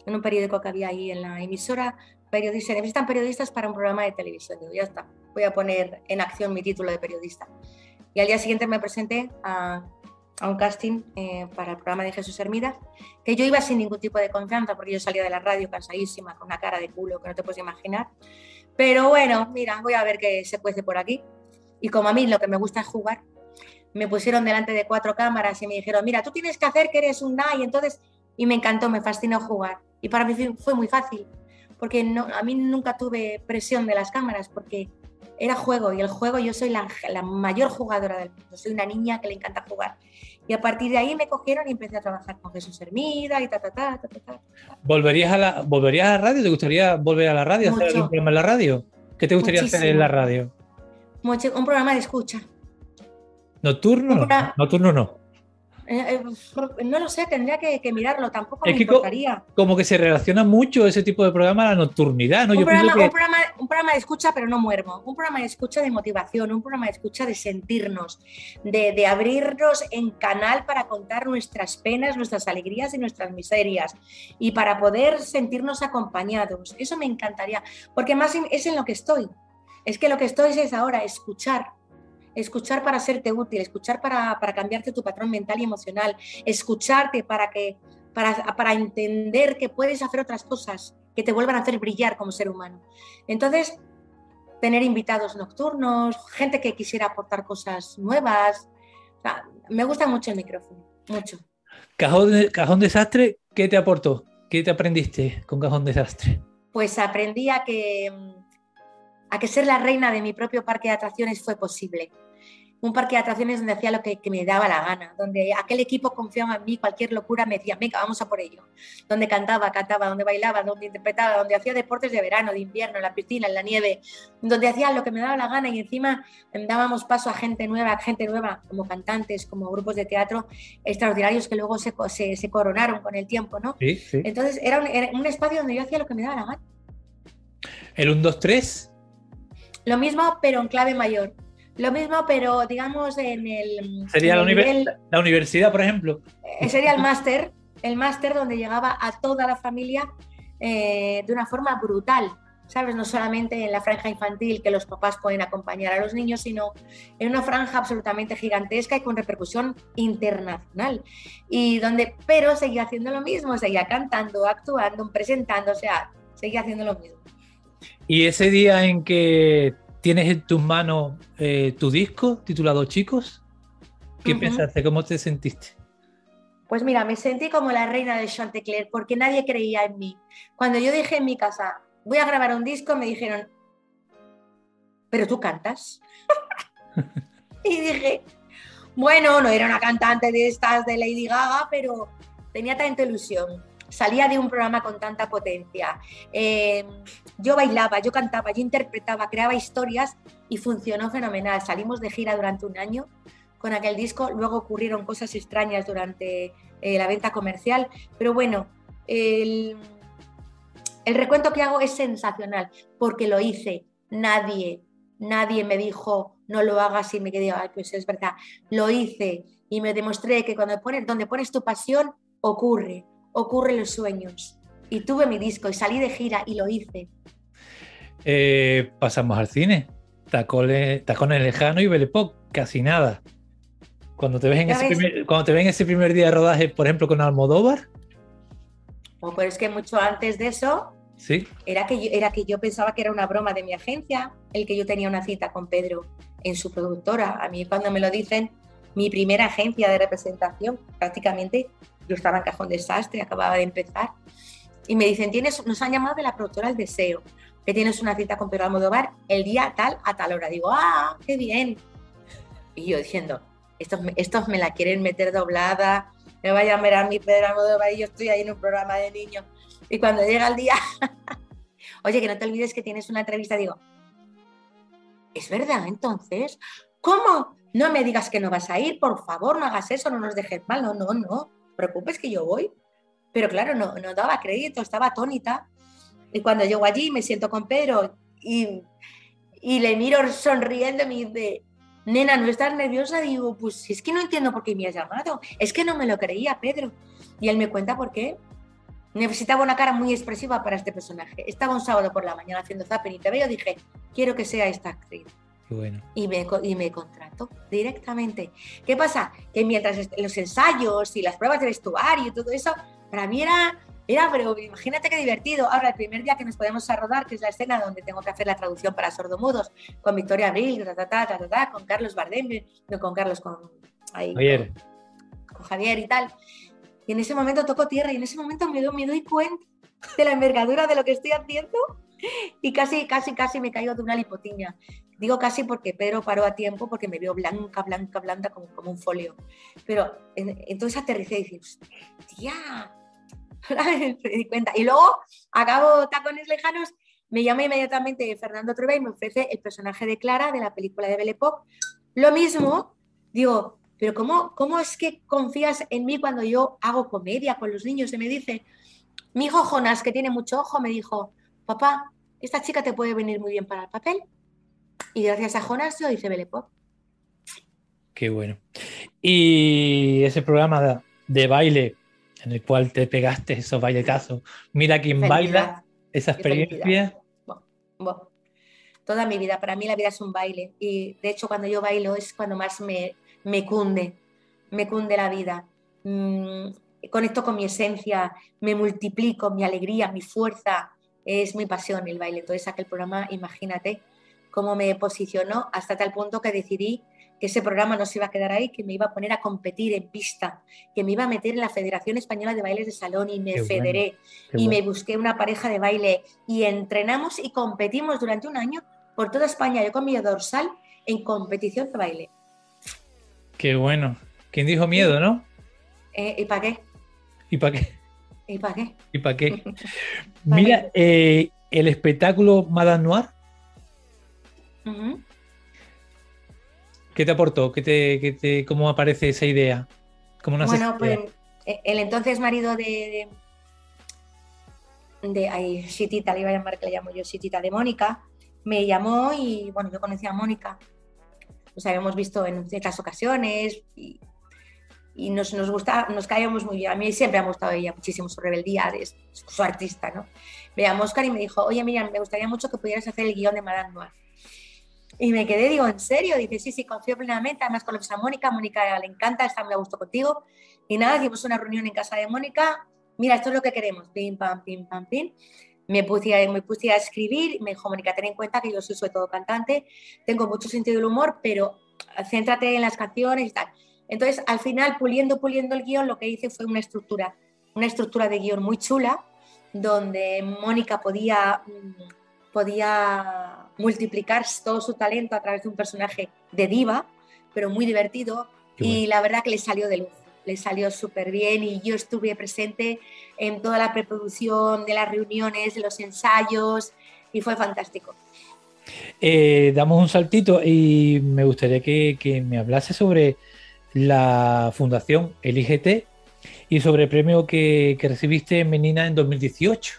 en un periódico que había ahí en la emisora periodistas, necesitan periodistas para un programa de televisión. Digo, ya está, voy a poner en acción mi título de periodista. Y al día siguiente me presenté a, un casting eh, para el programa de Jesús Hermida, que yo iba sin ningún tipo de confianza, porque yo salía de la radio cansadísima, con una cara de culo que no te puedes imaginar. Pero bueno, mira, voy a ver qué se cuece por aquí. Y como a mí lo que me gusta es jugar, me pusieron delante de cuatro cámaras y me dijeron, mira, tú tienes que hacer que eres un y entonces, y me encantó, me fascinó jugar. Y para mí fue muy fácil, porque no, a mí nunca tuve presión de las cámaras, porque era juego y el juego yo soy la, mayor jugadora del mundo, soy una niña que le encanta jugar. Y a partir de ahí me cogieron y empecé a trabajar con Jesús Hermida y ta, ta, ta, ta, ta, ¿Volverías a la, ¿Volverías a la radio? ¿Te gustaría volver a la radio, hacer algún programa en la radio? ¿Qué te gustaría hacer en la radio? un programa de escucha. ¿Nocturno? no. Nocturno no. Eh, eh, no lo sé, tendría que, mirarlo, tampoco me importaría. como que se relaciona mucho ese tipo de programa a la nocturnidad, ¿no? Un, programa, un, programa, de escucha, pero no muermo. Un programa de escucha de motivación, un programa de escucha de sentirnos, de, de abrirnos en canal para contar nuestras penas, nuestras alegrías y nuestras miserias y para poder sentirnos acompañados. Eso me encantaría, porque más es en lo que estoy. Es que lo que estoy es ahora escuchar, escuchar para serte útil, escuchar para, cambiarte tu patrón mental y emocional, escucharte para, que, para, para entender que puedes hacer otras cosas que te vuelvan a hacer brillar como ser humano. Entonces, tener invitados nocturnos, gente que quisiera aportar cosas nuevas. me gusta mucho el micrófono, mucho. Cajón, cajón Desastre, ¿qué te aportó? ¿Qué te aprendiste con Cajón Desastre? Pues aprendí a que a que ser la reina de mi propio parque de atracciones fue posible. Un parque de atracciones donde hacía lo que, me daba la gana, donde aquel equipo confiaba en mí, cualquier locura me decía, venga, vamos a por ello. Donde cantaba, cantaba, donde bailaba, donde interpretaba, donde hacía deportes de verano, de invierno, en la piscina, en la nieve, donde hacía lo que me daba la gana y encima dábamos paso a gente nueva, gente nueva, como cantantes, como grupos de teatro extraordinarios que luego se, se, coronaron con el tiempo, ¿no? Entonces era un, era un espacio donde yo hacía lo que me daba la gana. El 1, 2, 3 lo mismo, pero en clave mayor. Lo mismo, pero digamos en el. Sería la, universidad, por ejemplo. Eh, sería el máster, el máster donde llegaba a toda la familia eh, de una forma brutal. ¿Sabes? No solamente en la franja infantil que los papás pueden acompañar a los niños, sino en una franja absolutamente gigantesca y con repercusión internacional. Y donde, pero seguía haciendo lo mismo, seguía cantando, actuando, presentando, o sea, seguía haciendo lo mismo. Y ese día en que tienes en tus manos eh, tu disco titulado Chicos, ¿qué pensaste? ¿Cómo te sentiste? Pues mira, me sentí como la reina de Chantecler porque nadie creía en mí. Cuando yo dije en mi casa, voy a grabar un disco, me dijeron, pero tú cantas. y dije, bueno, no era una cantante de estas de Lady Gaga, pero tenía tanta ilusión salía de un programa con tanta potencia. Eh, yo bailaba, yo cantaba, yo interpretaba, creaba historias y funcionó fenomenal. Salimos de gira durante un año con aquel disco, luego ocurrieron cosas extrañas durante eh, la venta comercial, pero bueno, el, el recuento que hago es sensacional porque lo hice, nadie, nadie me dijo no lo hagas y me quedé, ay, pues es verdad, lo hice y me demostré que cuando pones, donde pones tu pasión ocurre ocurren los sueños. Y tuve mi disco y salí de gira y lo hice. Eh, pasamos al cine. Tacones, tacones lejano y Belepoc, casi nada. Cuando te, ves en ese primer, cuando te ven ese primer día de rodaje, por ejemplo, con Almodóvar. Oh, pero es que mucho antes de eso, ¿Sí? era, que yo, era que yo pensaba que era una broma de mi agencia, el que yo tenía una cita con Pedro en su productora. A mí cuando me lo dicen, mi primera agencia de representación, prácticamente estaba en cajón desastre, acababa de empezar, y me dicen, ¿Tienes, nos han llamado de la productora El Deseo, que tienes una cita con Pedro Almodóvar el día tal a tal hora. Digo, ah, qué bien. Y yo diciendo, estos, estos me la quieren meter doblada, me vaya a mirar mi Pedro Almodóvar y yo estoy ahí en un programa de niños. Y cuando llega el día, oye, que no te olvides que tienes una entrevista, digo, ¿es verdad entonces? ¿Cómo? No me digas que no vas a ir, por favor, no hagas eso, no nos dejes mal, no, no, no preocupes que yo voy. Pero claro, no, no daba crédito, estaba atónita. Y cuando llego allí me siento con Pedro y, y le miro sonriendo y me dice, nena, ¿no estás nerviosa? Digo, pues es que no entiendo por qué me has llamado. Es que no me lo creía, Pedro. Y él me cuenta por qué. Necesitaba una cara muy expresiva para este personaje. Estaba un sábado por la mañana haciendo zapping y te veo, dije, quiero que sea esta actriz. Y me, y me contrató directamente. ¿Qué pasa? Que mientras los ensayos y las pruebas de vestuario y todo eso, para mí era, era, pero imagínate qué divertido. Ahora, el primer día que nos podemos a rodar, que es la escena donde tengo que hacer la traducción para sordomudos, con Victoria Abril, con Carlos Bardem, no con Carlos, con, Javier. Con, Javier y tal. Y en ese momento toco tierra y en ese momento me me doy cuenta de la envergadura de lo que estoy haciendo y casi, casi, casi me caigo de una lipotimia. Digo casi porque Pedro paró a tiempo porque me vio blanca, blanca, blanca como, como un folio. Pero entonces aterricé y dije, tía, me di cuenta. Y luego acabo Tacones Lejanos, me llama inmediatamente Fernando Trueba y me ofrece el personaje de Clara de la película de Belle Époque. Lo mismo, digo, pero ¿cómo, ¿cómo es que confías en mí cuando yo hago comedia con los niños? Y me dice, mi hijo Jonas, que tiene mucho ojo, me dijo, papá, esta chica te puede venir muy bien para el papel. Y gracias a Jonas yo hice Belle Pop. Qué bueno. Y ese programa de, baile en el cual te pegaste esos bailetazos, mira quién baila, esa experiencia. Toda mi vida, para mí la vida es un baile. Y de hecho cuando yo bailo es cuando más me, me cunde, me cunde la vida. Mm, conecto con mi esencia, me multiplico, mi alegría, mi fuerza, es mi pasión el baile. Entonces aquel programa, imagínate cómo me posicionó hasta tal punto que decidí que ese programa no se iba a quedar ahí, que me iba a poner a competir en pista, que me iba a meter en la Federación Española de Bailes de Salón y me federé y me busqué una pareja de baile y entrenamos y competimos durante un año por toda España. Yo con mi dorsal en competición de baile. Qué bueno. ¿Quién dijo miedo, no? Eh, ¿Y para qué? ¿Y para qué? ¿Y para qué? ¿Y para qué? Mira, eh, el espectáculo Madame Noir. ¿Qué te aportó? ¿Qué te, ¿Cómo aparece esa idea? bueno, pues el entonces marido de, de, de ay, Chitita, le iba a llamar que le llamo yo Chitita, de Mónica, me llamó y bueno, yo conocía a Mónica, nos habíamos visto en ciertas ocasiones y y nos, nos gusta, nos caíamos muy bien. A mí siempre me ha gustado ella muchísimo su rebeldía, su artista, ¿no? Veía Oscar y me dijo, oye, Miriam, me gustaría mucho que pudieras hacer el guion de Madame Noir. Y me quedé, digo, ¿en serio? Dice, sí, sí, confío plenamente. Además, con a Mónica, Mónica le encanta, está muy a gusto contigo. Y nada, hicimos una reunión en casa de Mónica. Mira, esto es lo que queremos. Pim, pam, pim, pam, pim. Me puse, me puse a escribir. Me dijo, Mónica, ten en cuenta que yo soy sobre todo cantante. Tengo mucho sentido del humor, pero céntrate en las canciones y tal. Entonces, al final, puliendo, puliendo el guion, lo que hice fue una estructura, una estructura de guion muy chula, donde Mónica podía, mm, podía multiplicar todo su talento a través de un personaje de diva, pero muy divertido, y la verdad que le salió de lujo, le salió súper bien y yo estuve presente en toda la preproducción de las reuniones, de los ensayos, y fue fantástico. Eh, damos un saltito y me gustaría que, que me hablase sobre la Fundación Elígete y sobre el premio que, recibiste en Menina en 2018.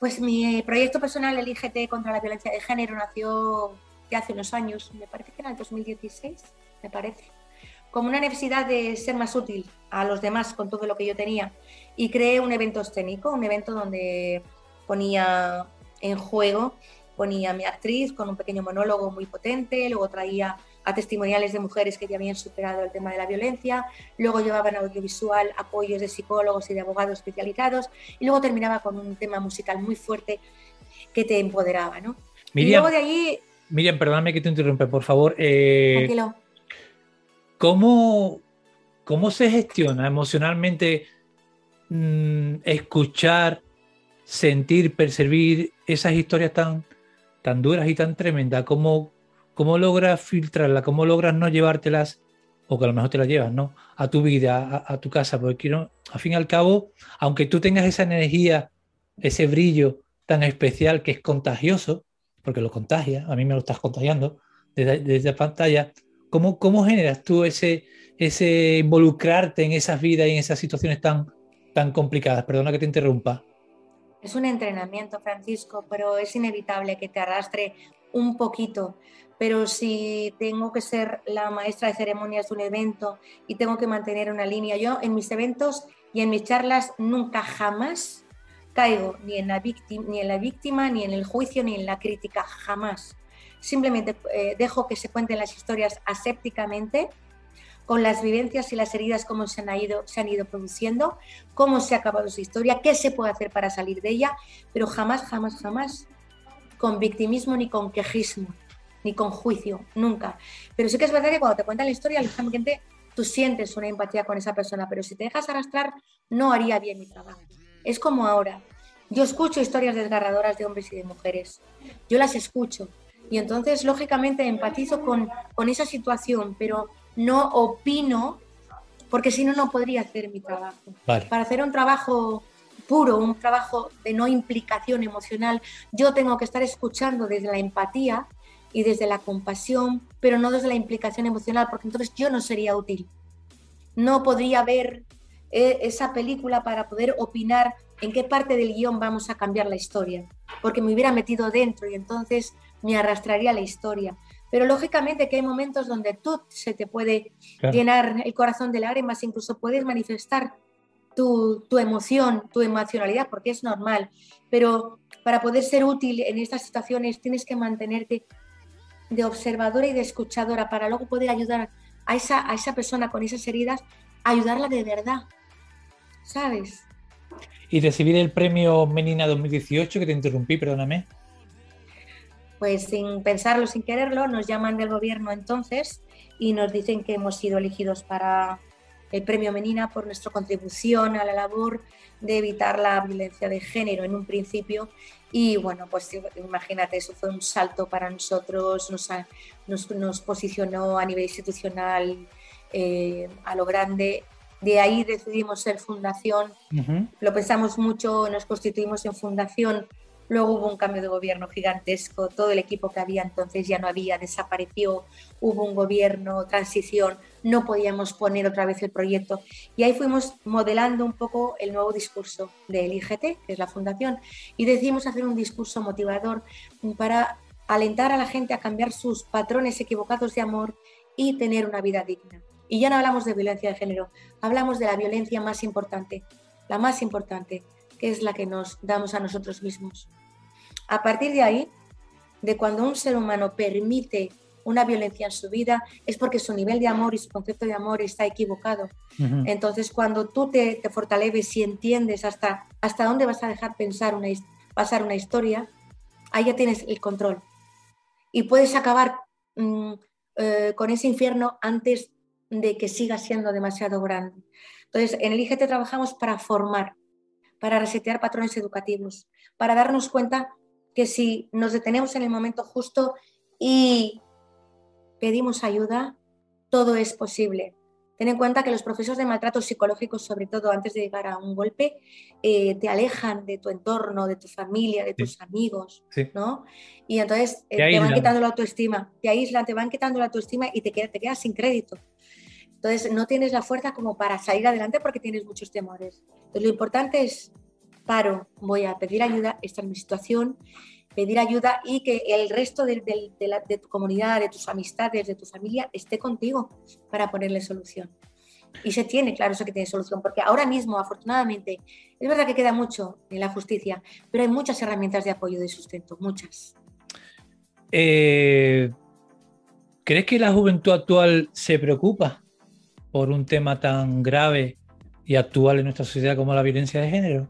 Pues mi proyecto personal Elígete contra la violencia de género nació hace unos años, me parece que era el 2016, me parece, como una necesidad de ser más útil a los demás con todo lo que yo tenía. Y creé un evento escénico, un evento donde ponía en juego, ponía a mi actriz con un pequeño monólogo muy potente, luego traía a testimoniales de mujeres que ya habían superado el tema de la violencia, luego llevaban audiovisual apoyos de psicólogos y de abogados especializados y luego terminaba con un tema musical muy fuerte que te empoderaba, ¿no? Miriam, y luego de allí... Miriam, perdóname que te interrumpa, por favor. Eh, Tranquilo. ¿cómo, ¿Cómo se gestiona emocionalmente mm, escuchar, sentir, percibir esas historias tan, tan duras y tan tremendas? ¿Cómo, ¿Cómo logras filtrarla? ¿Cómo logras no llevártelas, o que a lo mejor te las llevas, ¿no? A tu vida, a, tu casa, porque quiero, al fin y al cabo, aunque tú tengas esa energía, ese brillo tan especial que es contagioso, porque lo contagia, a mí me lo estás contagiando desde, la pantalla, ¿cómo, ¿cómo generas tú ese, ese involucrarte en esas vidas y en esas situaciones tan, tan complicadas? Perdona que te interrumpa. Es un entrenamiento, Francisco, pero es inevitable que te arrastre un poquito pero si tengo que ser la maestra de ceremonias de un evento y tengo que mantener una línea, yo en mis eventos y en mis charlas nunca jamás caigo ni en la víctima, ni en, la víctima, ni en el juicio, ni en la crítica, jamás. Simplemente eh, dejo que se cuenten las historias asépticamente, con las vivencias y las heridas, cómo se han, ido, se han ido produciendo, cómo se ha acabado su historia, qué se puede hacer para salir de ella, pero jamás, jamás, jamás con victimismo ni con quejismo ni con juicio, nunca. Pero sí que es verdad que cuando te cuentan la historia, lógicamente tú sientes una empatía con esa persona, pero si te dejas arrastrar, no haría bien mi trabajo. Es como ahora. Yo escucho historias desgarradoras de hombres y de mujeres. Yo las escucho. Y entonces, lógicamente, empatizo con, con esa situación, pero no opino, porque si no, no podría hacer mi trabajo. Para hacer un trabajo puro, un trabajo de no implicación emocional, yo tengo que estar escuchando desde la empatía y desde la compasión, pero no desde la implicación emocional, porque entonces yo no sería útil. No podría ver eh, esa película para poder opinar en qué parte del guion vamos a cambiar la historia, porque me hubiera metido dentro y entonces me arrastraría la historia. Pero lógicamente que hay momentos donde tú se te puede llenar el corazón de lágrimas, incluso puedes manifestar tu, tu, emoción, tu emocionalidad, porque es normal. Pero para poder ser útil en estas situaciones tienes que mantenerte de observadora y de escuchadora para luego poder ayudar a esa, a esa persona con esas heridas, ayudarla de verdad. ¿Sabes? Y recibir el premio Menina 2018, que te interrumpí, perdóname. Pues sin pensarlo, sin quererlo, nos llaman del gobierno entonces y nos dicen que hemos sido elegidos para el premio Menina por nuestra contribución a la labor de evitar la violencia de género en un principio. Y bueno, pues imagínate, eso fue un salto para nosotros, nos, nos, posicionó a nivel institucional eh, a lo grande. De ahí decidimos ser fundación, lo pensamos mucho, nos constituimos en fundación Luego hubo un cambio de gobierno gigantesco, todo el equipo que había entonces ya no había, desapareció, hubo un gobierno, transición, no podíamos poner otra vez el proyecto. Y ahí fuimos modelando un poco el nuevo discurso del IGT, que es la fundación, y decidimos hacer un discurso motivador para alentar a la gente a cambiar sus patrones equivocados de amor y tener una vida digna. Y ya no hablamos de violencia de género, hablamos de la violencia más importante, la más importante, es la que nos damos a nosotros mismos. A partir de ahí, de cuando un ser humano permite una violencia en su vida, es porque su nivel de amor y su concepto de amor está equivocado. Entonces, cuando tú te, fortaleces y entiendes hasta, hasta dónde vas a dejar pensar una, pasar una historia, ahí ya tienes el control. Y puedes acabar mm, eh, con ese infierno antes de que siga siendo demasiado grande. Entonces, en el IGT trabajamos para formar, para resetear patrones educativos, para darnos cuenta que si nos detenemos en el momento justo y pedimos ayuda, todo es posible. Ten en cuenta que los procesos de maltrato psicológico, sobre todo antes de llegar a un golpe, eh, te alejan de tu entorno, de tu familia, de tus amigos, ¿no? Y entonces eh, te, van quitando la autoestima, te aíslan, te van quitando la autoestima y te, te quedas sin crédito. Entonces no tienes la fuerza como para salir adelante porque tienes muchos temores. Entonces lo importante es paro, voy a pedir ayuda, esta es mi situación, pedir ayuda y que el resto de, tu comunidad, de tus amistades, de tu familia esté contigo para ponerle solución. Y se tiene, claro, eso que tiene solución, porque ahora mismo, afortunadamente, es verdad que queda mucho en la justicia, pero hay muchas herramientas de apoyo de sustento, muchas. Eh, ¿Crees que la juventud actual se preocupa por un tema tan grave y actual en nuestra sociedad como la violencia de género?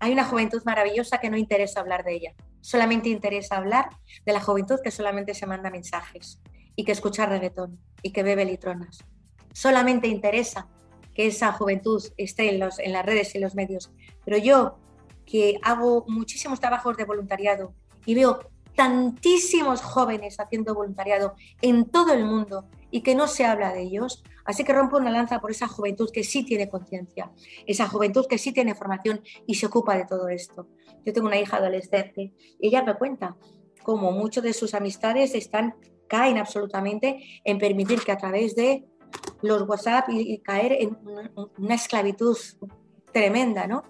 hay una juventud maravillosa que no interesa hablar de ella. Solamente interesa hablar de la juventud que solamente se manda mensajes y que escucha reggaetón y que bebe litronas. Solamente interesa que esa juventud esté en, los, en las redes y los medios. Pero yo, que hago muchísimos trabajos de voluntariado y veo tantísimos jóvenes haciendo voluntariado en todo el mundo y que no se habla de ellos. Así que rompo una lanza por esa juventud que sí tiene conciencia, esa juventud que sí tiene formación y se ocupa de todo esto. Yo tengo una hija adolescente y ella me cuenta cómo muchos de sus amistades están, caen absolutamente en permitir que a través de los WhatsApp y, caer en una esclavitud tremenda, ¿no?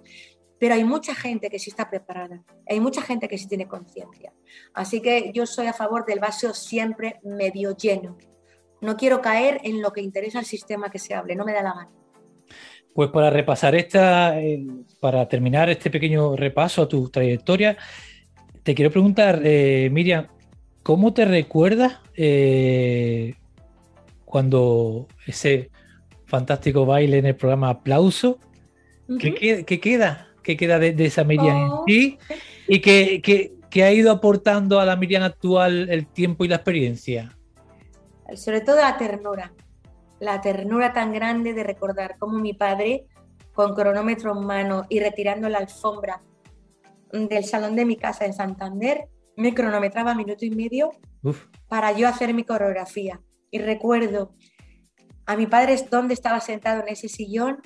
Pero hay mucha gente que sí está preparada, hay mucha gente que sí tiene conciencia. Así que yo soy a favor del vaso siempre medio lleno. No quiero caer en lo que interesa al sistema que se hable, no me da la gana. Pues para repasar esta, eh, para terminar este pequeño repaso a tu trayectoria, te quiero preguntar, eh, Miriam, ¿cómo te recuerdas eh, cuando ese fantástico baile en el programa Aplauso? ¿Qué, queda? ¿Qué queda de, esa Miriam en oh. ti? ¿Y qué ha ido aportando a la Miriam actual el tiempo y la experiencia? Sobre todo la ternura, la ternura tan grande de recordar cómo mi padre, con cronómetro en mano y retirando la alfombra del salón de mi casa en Santander, me cronometraba minuto y medio para yo hacer mi coreografía. Y recuerdo a mi padre dónde estaba sentado en ese sillón,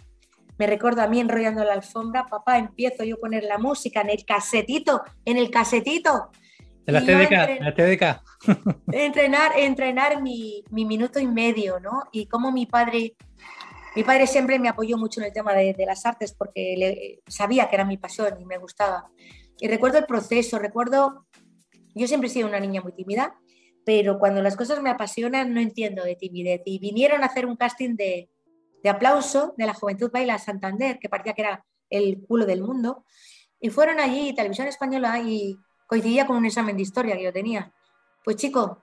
me recuerdo a mí enrollando la alfombra, papá, empiezo yo a poner la música en el casetito, en el casetito, De la TDK, la TDK. entrenar, entrenar mi, mi, minuto y medio, ¿no? Y como mi padre, mi padre siempre me apoyó mucho en el tema de, de las artes porque le, sabía que era mi pasión y me gustaba. Y recuerdo el proceso, recuerdo, yo siempre he sido una niña muy tímida, pero cuando las cosas me apasionan no entiendo de timidez. Y vinieron a hacer un casting de, de aplauso de la Juventud Baila Santander, que parecía que era el culo del mundo, y fueron allí, Televisión Española, y coincidía con un examen de historia que yo tenía. Pues chico,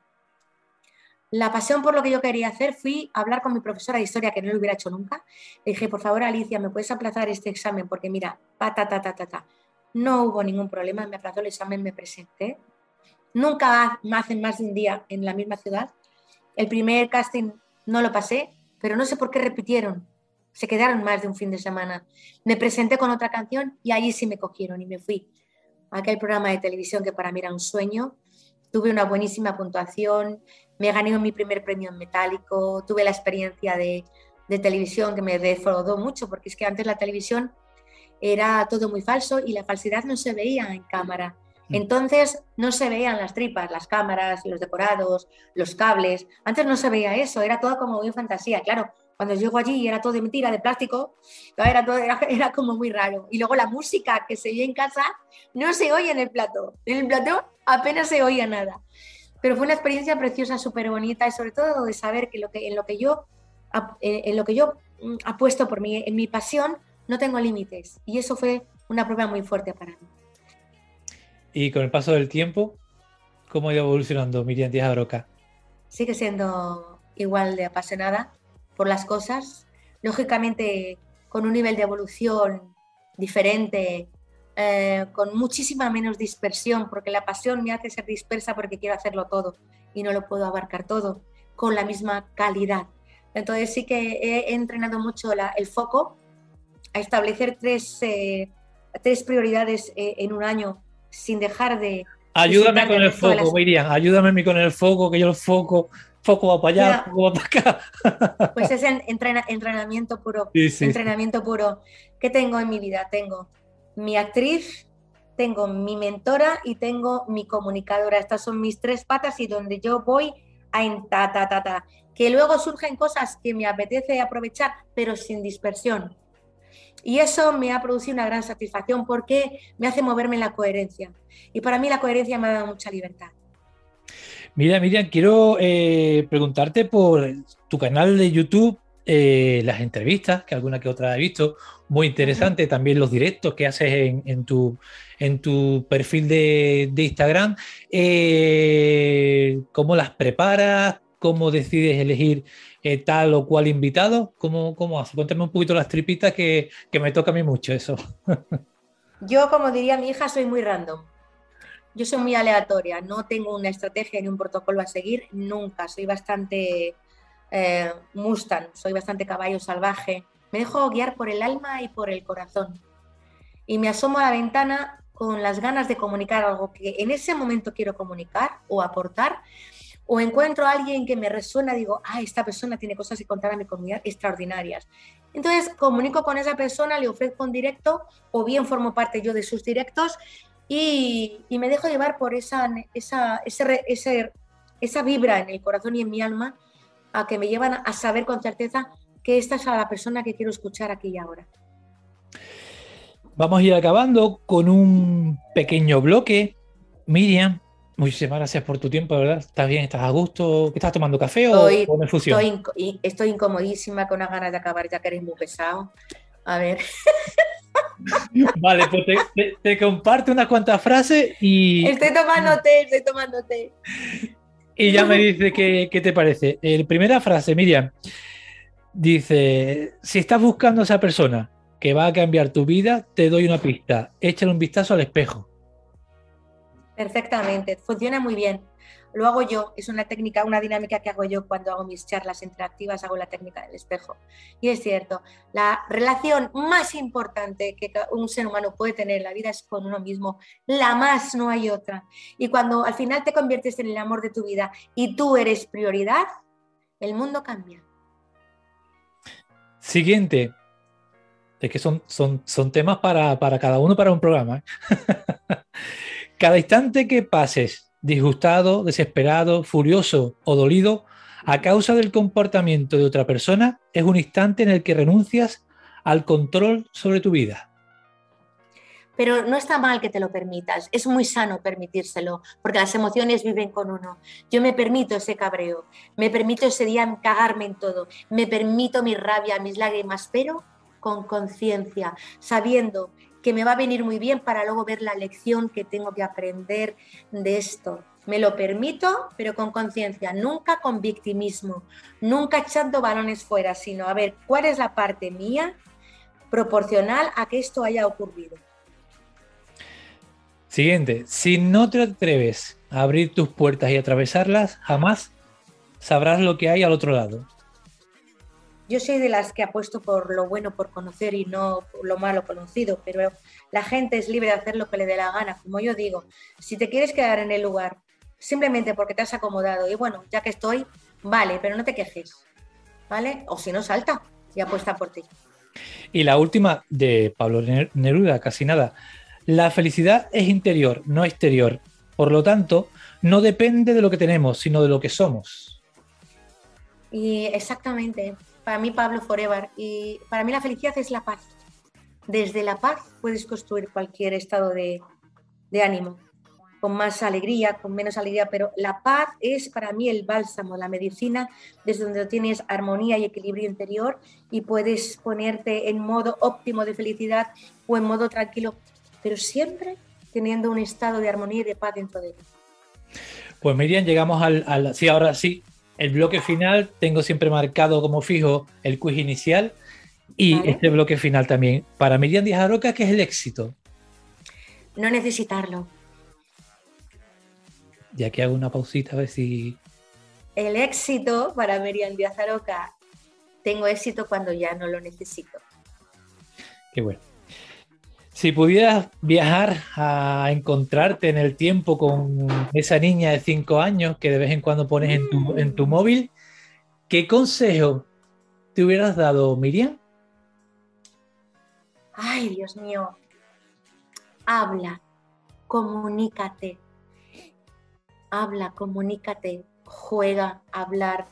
la pasión por lo que yo quería hacer, fui a hablar con mi profesora de historia, que no lo hubiera hecho nunca. Le dije, por favor, Alicia, ¿me puedes aplazar este examen? Porque mira, ta, ta, ta, ta, ta. No hubo ningún problema, me aplazó el examen, me presenté. Nunca me hacen más de un día en la misma ciudad. El primer casting no lo pasé, pero no sé por qué repitieron. Se quedaron más de un fin de semana. Me presenté con otra canción y allí sí me cogieron y me fui aquel programa de televisión que para mí era un sueño. Tuve una buenísima puntuación, me gané mi primer premio en metálico, tuve la experiencia de, de televisión que me defraudó mucho, porque es que antes la televisión era todo muy falso y la falsidad no se veía en cámara. Mm. Entonces no se veían las tripas, las cámaras, los decorados, los cables. Antes no se veía eso, era todo como muy fantasía. Claro, cuando llego allí era todo de mentira, de plástico, era, todo, era, como muy raro. Y luego la música que se oye en casa no se oye en el plato. En el plato apenas se oía nada. Pero fue una experiencia preciosa, súper bonita y sobre todo de saber que, lo que en lo que yo, en lo que yo mm, apuesto por mí, en mi pasión, no tengo límites. Y eso fue una prueba muy fuerte para mí. Y con el paso del tiempo, ¿cómo ha ido evolucionando Miriam Díaz Aroca? Sigue siendo igual de apasionada por las cosas, lógicamente con un nivel de evolución diferente, eh, con muchísima menos dispersión, porque la pasión me hace ser dispersa porque quiero hacerlo todo y no lo puedo abarcar todo con la misma calidad. Entonces sí que he entrenado mucho el foco a establecer tres, eh, tres prioridades eh, en un año sin dejar de... Ayúdame con el foco, Miriam, ayúdame con el foco, que yo el foco, foco va para allá, foco va para acá. Pues es entrenamiento puro, entrenamiento puro. ¿Qué tengo en mi vida? Tengo mi actriz, tengo mi mentora y tengo mi comunicadora. Estas son mis tres patas y donde yo voy a en ta, ta, ta, ta. Que luego surgen cosas que me apetece aprovechar, pero sin dispersión. Y eso me ha producido una gran satisfacción porque me hace moverme en la coherencia. Y para mí la coherencia me ha dado mucha libertad. Mira, Miriam, quiero eh, preguntarte por tu canal de YouTube, eh, las entrevistas, que alguna que otra he visto, muy interesante, también los directos que haces en, tu, en tu perfil de, Instagram. Eh, ¿Cómo las preparas? ¿Cómo decides elegir eh, tal o cual invitado? ¿Cómo, cómo hace? Cuéntame un poquito las tripitas que, que me toca a mí mucho eso. Yo, como diría mi hija, soy muy random. Yo soy muy aleatoria, no tengo una estrategia ni un protocolo a seguir nunca. Soy bastante eh, soy bastante caballo salvaje. Me dejo guiar por el alma y por el corazón. Y me asomo a la ventana con las ganas de comunicar algo que en ese momento quiero comunicar o aportar o encuentro a alguien que me resuena, digo, ah, esta persona tiene cosas que contar a mi comunidad extraordinarias. Entonces comunico con esa persona, le ofrezco un directo o bien formo parte yo de sus directos y, me dejo llevar por esa, esa, esa vibra en el corazón y en mi alma a que me llevan a saber con certeza que esta es la persona que quiero escuchar aquí y ahora. Vamos a ir acabando con un pequeño bloque. Miriam, Muchísimas gracias por tu tiempo, ¿verdad? ¿Estás bien? ¿Estás a gusto? ¿Qué estás tomando café o, o Estoy, estoy, incomodísima con las ganas de acabar, ya que eres muy pesado. A ver. Vale, pues te, comparto unas cuantas frases y. Estoy tomando té, estoy tomando té. Y ya me dice qué, qué te parece. La primera frase, Miriam, dice: Si estás buscando a esa persona que va a cambiar tu vida, te doy una pista. Échale un vistazo al espejo. Perfectamente, funciona muy bien. Lo hago yo, es una técnica, una dinámica que hago yo cuando hago mis charlas interactivas, hago la técnica del espejo. Y es cierto, la relación más importante que un ser humano puede tener en la vida es con uno mismo, la más, no hay otra. Y cuando al final te conviertes en el amor de tu vida y tú eres prioridad, el mundo cambia. Siguiente. Es que son, son, son temas para, para cada uno para un programa. ¿eh? Cada instante que pases disgustado, desesperado, furioso o dolido a causa del comportamiento de otra persona, es un instante en el que renuncias al control sobre tu vida. Pero no está mal que te lo permitas, es muy sano permitírselo, porque las emociones viven con uno. Yo me permito ese cabreo, me permito ese día cagarme en todo, me permito mi rabia, mis lágrimas, pero con conciencia, sabiendo que me va a venir muy bien para luego ver la lección que tengo que aprender de esto. Me lo permito, pero con conciencia, nunca con victimismo, nunca echando balones fuera, sino a ver cuál es la parte mía proporcional a que esto haya ocurrido. Siguiente, si no te atreves a abrir tus puertas y atravesarlas, jamás sabrás lo que hay al otro lado. Yo soy de las que apuesto por lo bueno por conocer y no por lo malo conocido, pero la gente es libre de hacer lo que le dé la gana. Como yo digo, si te quieres quedar en el lugar simplemente porque te has acomodado y bueno, ya que estoy, vale, pero no te quejes, ¿vale? O si no, salta y apuesta por ti. Y la última de Pablo Neruda, casi nada. La felicidad es interior, no exterior. Por lo tanto, no depende de lo que tenemos, sino de lo que somos. Y exactamente, para mí Pablo Forever. Y para mí la felicidad es la paz. Desde la paz puedes construir cualquier estado de, ánimo, con más alegría, con menos alegría, pero la paz es para mí el bálsamo, la medicina, desde donde tienes armonía y equilibrio interior y puedes ponerte en modo óptimo de felicidad o en modo tranquilo, pero siempre teniendo un estado de armonía y de paz dentro de ti. Pues Miriam, llegamos al, al sí, ahora sí, el bloque final tengo siempre marcado como fijo el quiz inicial y este bloque final también. Para Miriam Díaz Aroca, ¿qué es el éxito? No necesitarlo. Ya que hago una pausita a ver si... El éxito para Miriam Díaz Aroca, tengo éxito cuando ya no lo necesito. Qué bueno. Si pudieras viajar a encontrarte en el tiempo con esa niña de 5 años que de vez en cuando pones en tu, móvil, ¿qué consejo te hubieras dado, Miriam? Ay, Dios mío. Habla, comunícate. Habla, comunícate, juega hablar.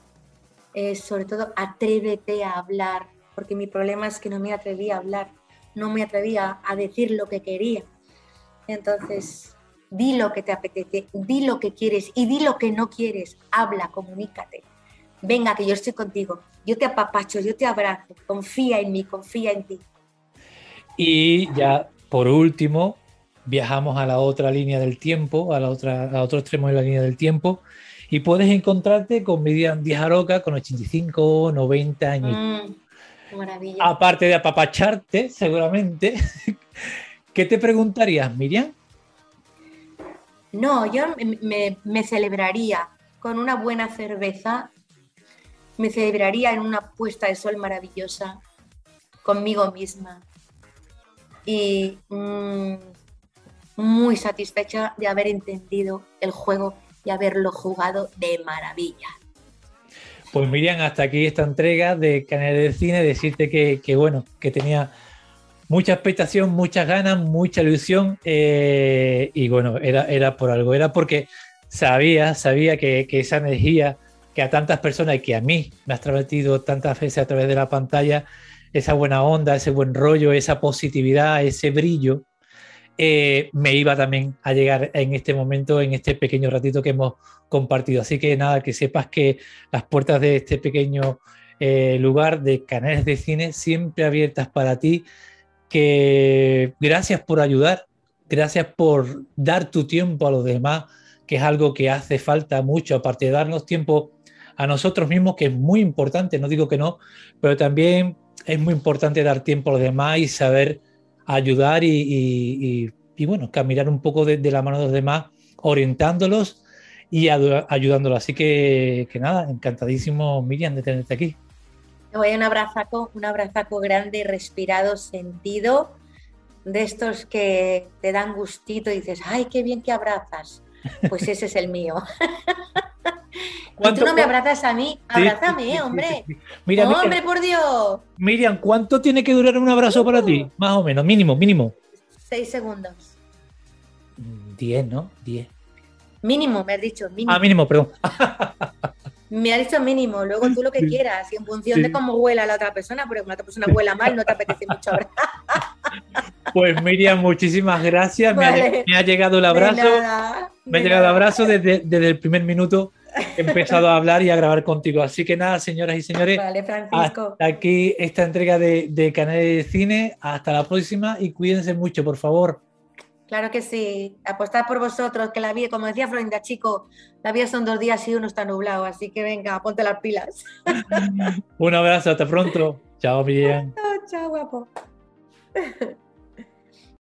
Eh, sobre todo, atrévete a hablar, porque mi problema es que no me atreví a hablar no me atrevía a decir lo que quería. Entonces, di lo que te apetece, di lo que quieres y di lo que no quieres. Habla, comunícate. Venga, que yo estoy contigo. Yo te apapacho, yo te abrazo. Confía en mí, confía en ti. Y ya, por último, viajamos a la otra línea del tiempo, a la otra, a otro extremo de la línea del tiempo, y puedes encontrarte con Miriam Díaz con 85, 90 años. Mm. Maravilla. Aparte de apapacharte, seguramente, ¿qué te preguntarías, Miriam? No, yo me, celebraría con una buena cerveza, me celebraría en una puesta de sol maravillosa conmigo misma y mm, muy satisfecha de haber entendido el juego y haberlo jugado de maravilla. Pues Miriam, hasta aquí esta entrega de Canal de Cine, decirte que, bueno, que tenía mucha expectación, muchas ganas, mucha ilusión eh, y bueno, era, era por algo, era porque sabía, sabía que, esa energía que a tantas personas y que a mí me has transmitido tantas veces a través de la pantalla, esa buena onda, ese buen rollo, esa positividad, ese brillo, eh, me iba también a llegar en este momento, en este pequeño ratito que hemos compartido. Así que nada, que sepas que las puertas de este pequeño eh, lugar de canales de cine siempre abiertas para ti, que gracias por ayudar, gracias por dar tu tiempo a los demás, que es algo que hace falta mucho, aparte de darnos tiempo a nosotros mismos, que es muy importante, no digo que no, pero también es muy importante dar tiempo a los demás y saber ayudar y, bueno, caminar un poco de, la mano de los demás, orientándolos y ayudándolos. Así que, nada, encantadísimo, Miriam, de tenerte aquí. Te voy a un abrazaco, un abrazaco grande, respirado, sentido, de estos que te dan gustito y dices, ay, qué bien que abrazas. Pues ese es el mío. Y tú no me abrazas a mí, abrázame, hombre. Mira, hombre, por Dios. Miriam, ¿cuánto tiene que durar un abrazo para ti? Uh. Más o menos, mínimo, mínimo. Seis segundos. Diez, ¿no? Diez. Mínimo, me has dicho. Mínimo. Ah, mínimo, perdón. me ha dicho mínimo, luego tú lo que quieras, y en función de cómo huela la otra persona, porque la otra persona huela mal, no te apetece mucho hablar. Pues Miriam, muchísimas gracias. Me, ha, llegado el abrazo. me ha llegado el abrazo desde, el primer minuto. He empezado a hablar y a grabar contigo. Así que nada, señoras y señores. Vale, Francisco. Hasta aquí esta entrega de, de Canales de Cine. Hasta la próxima y cuídense mucho, por favor. Claro que sí, apostar por vosotros, que la vida, como decía Florinda Chico, la vida son dos días y uno está nublado, así que venga, ponte las pilas. Un abrazo, hasta pronto. Chao, bien. chao, guapo.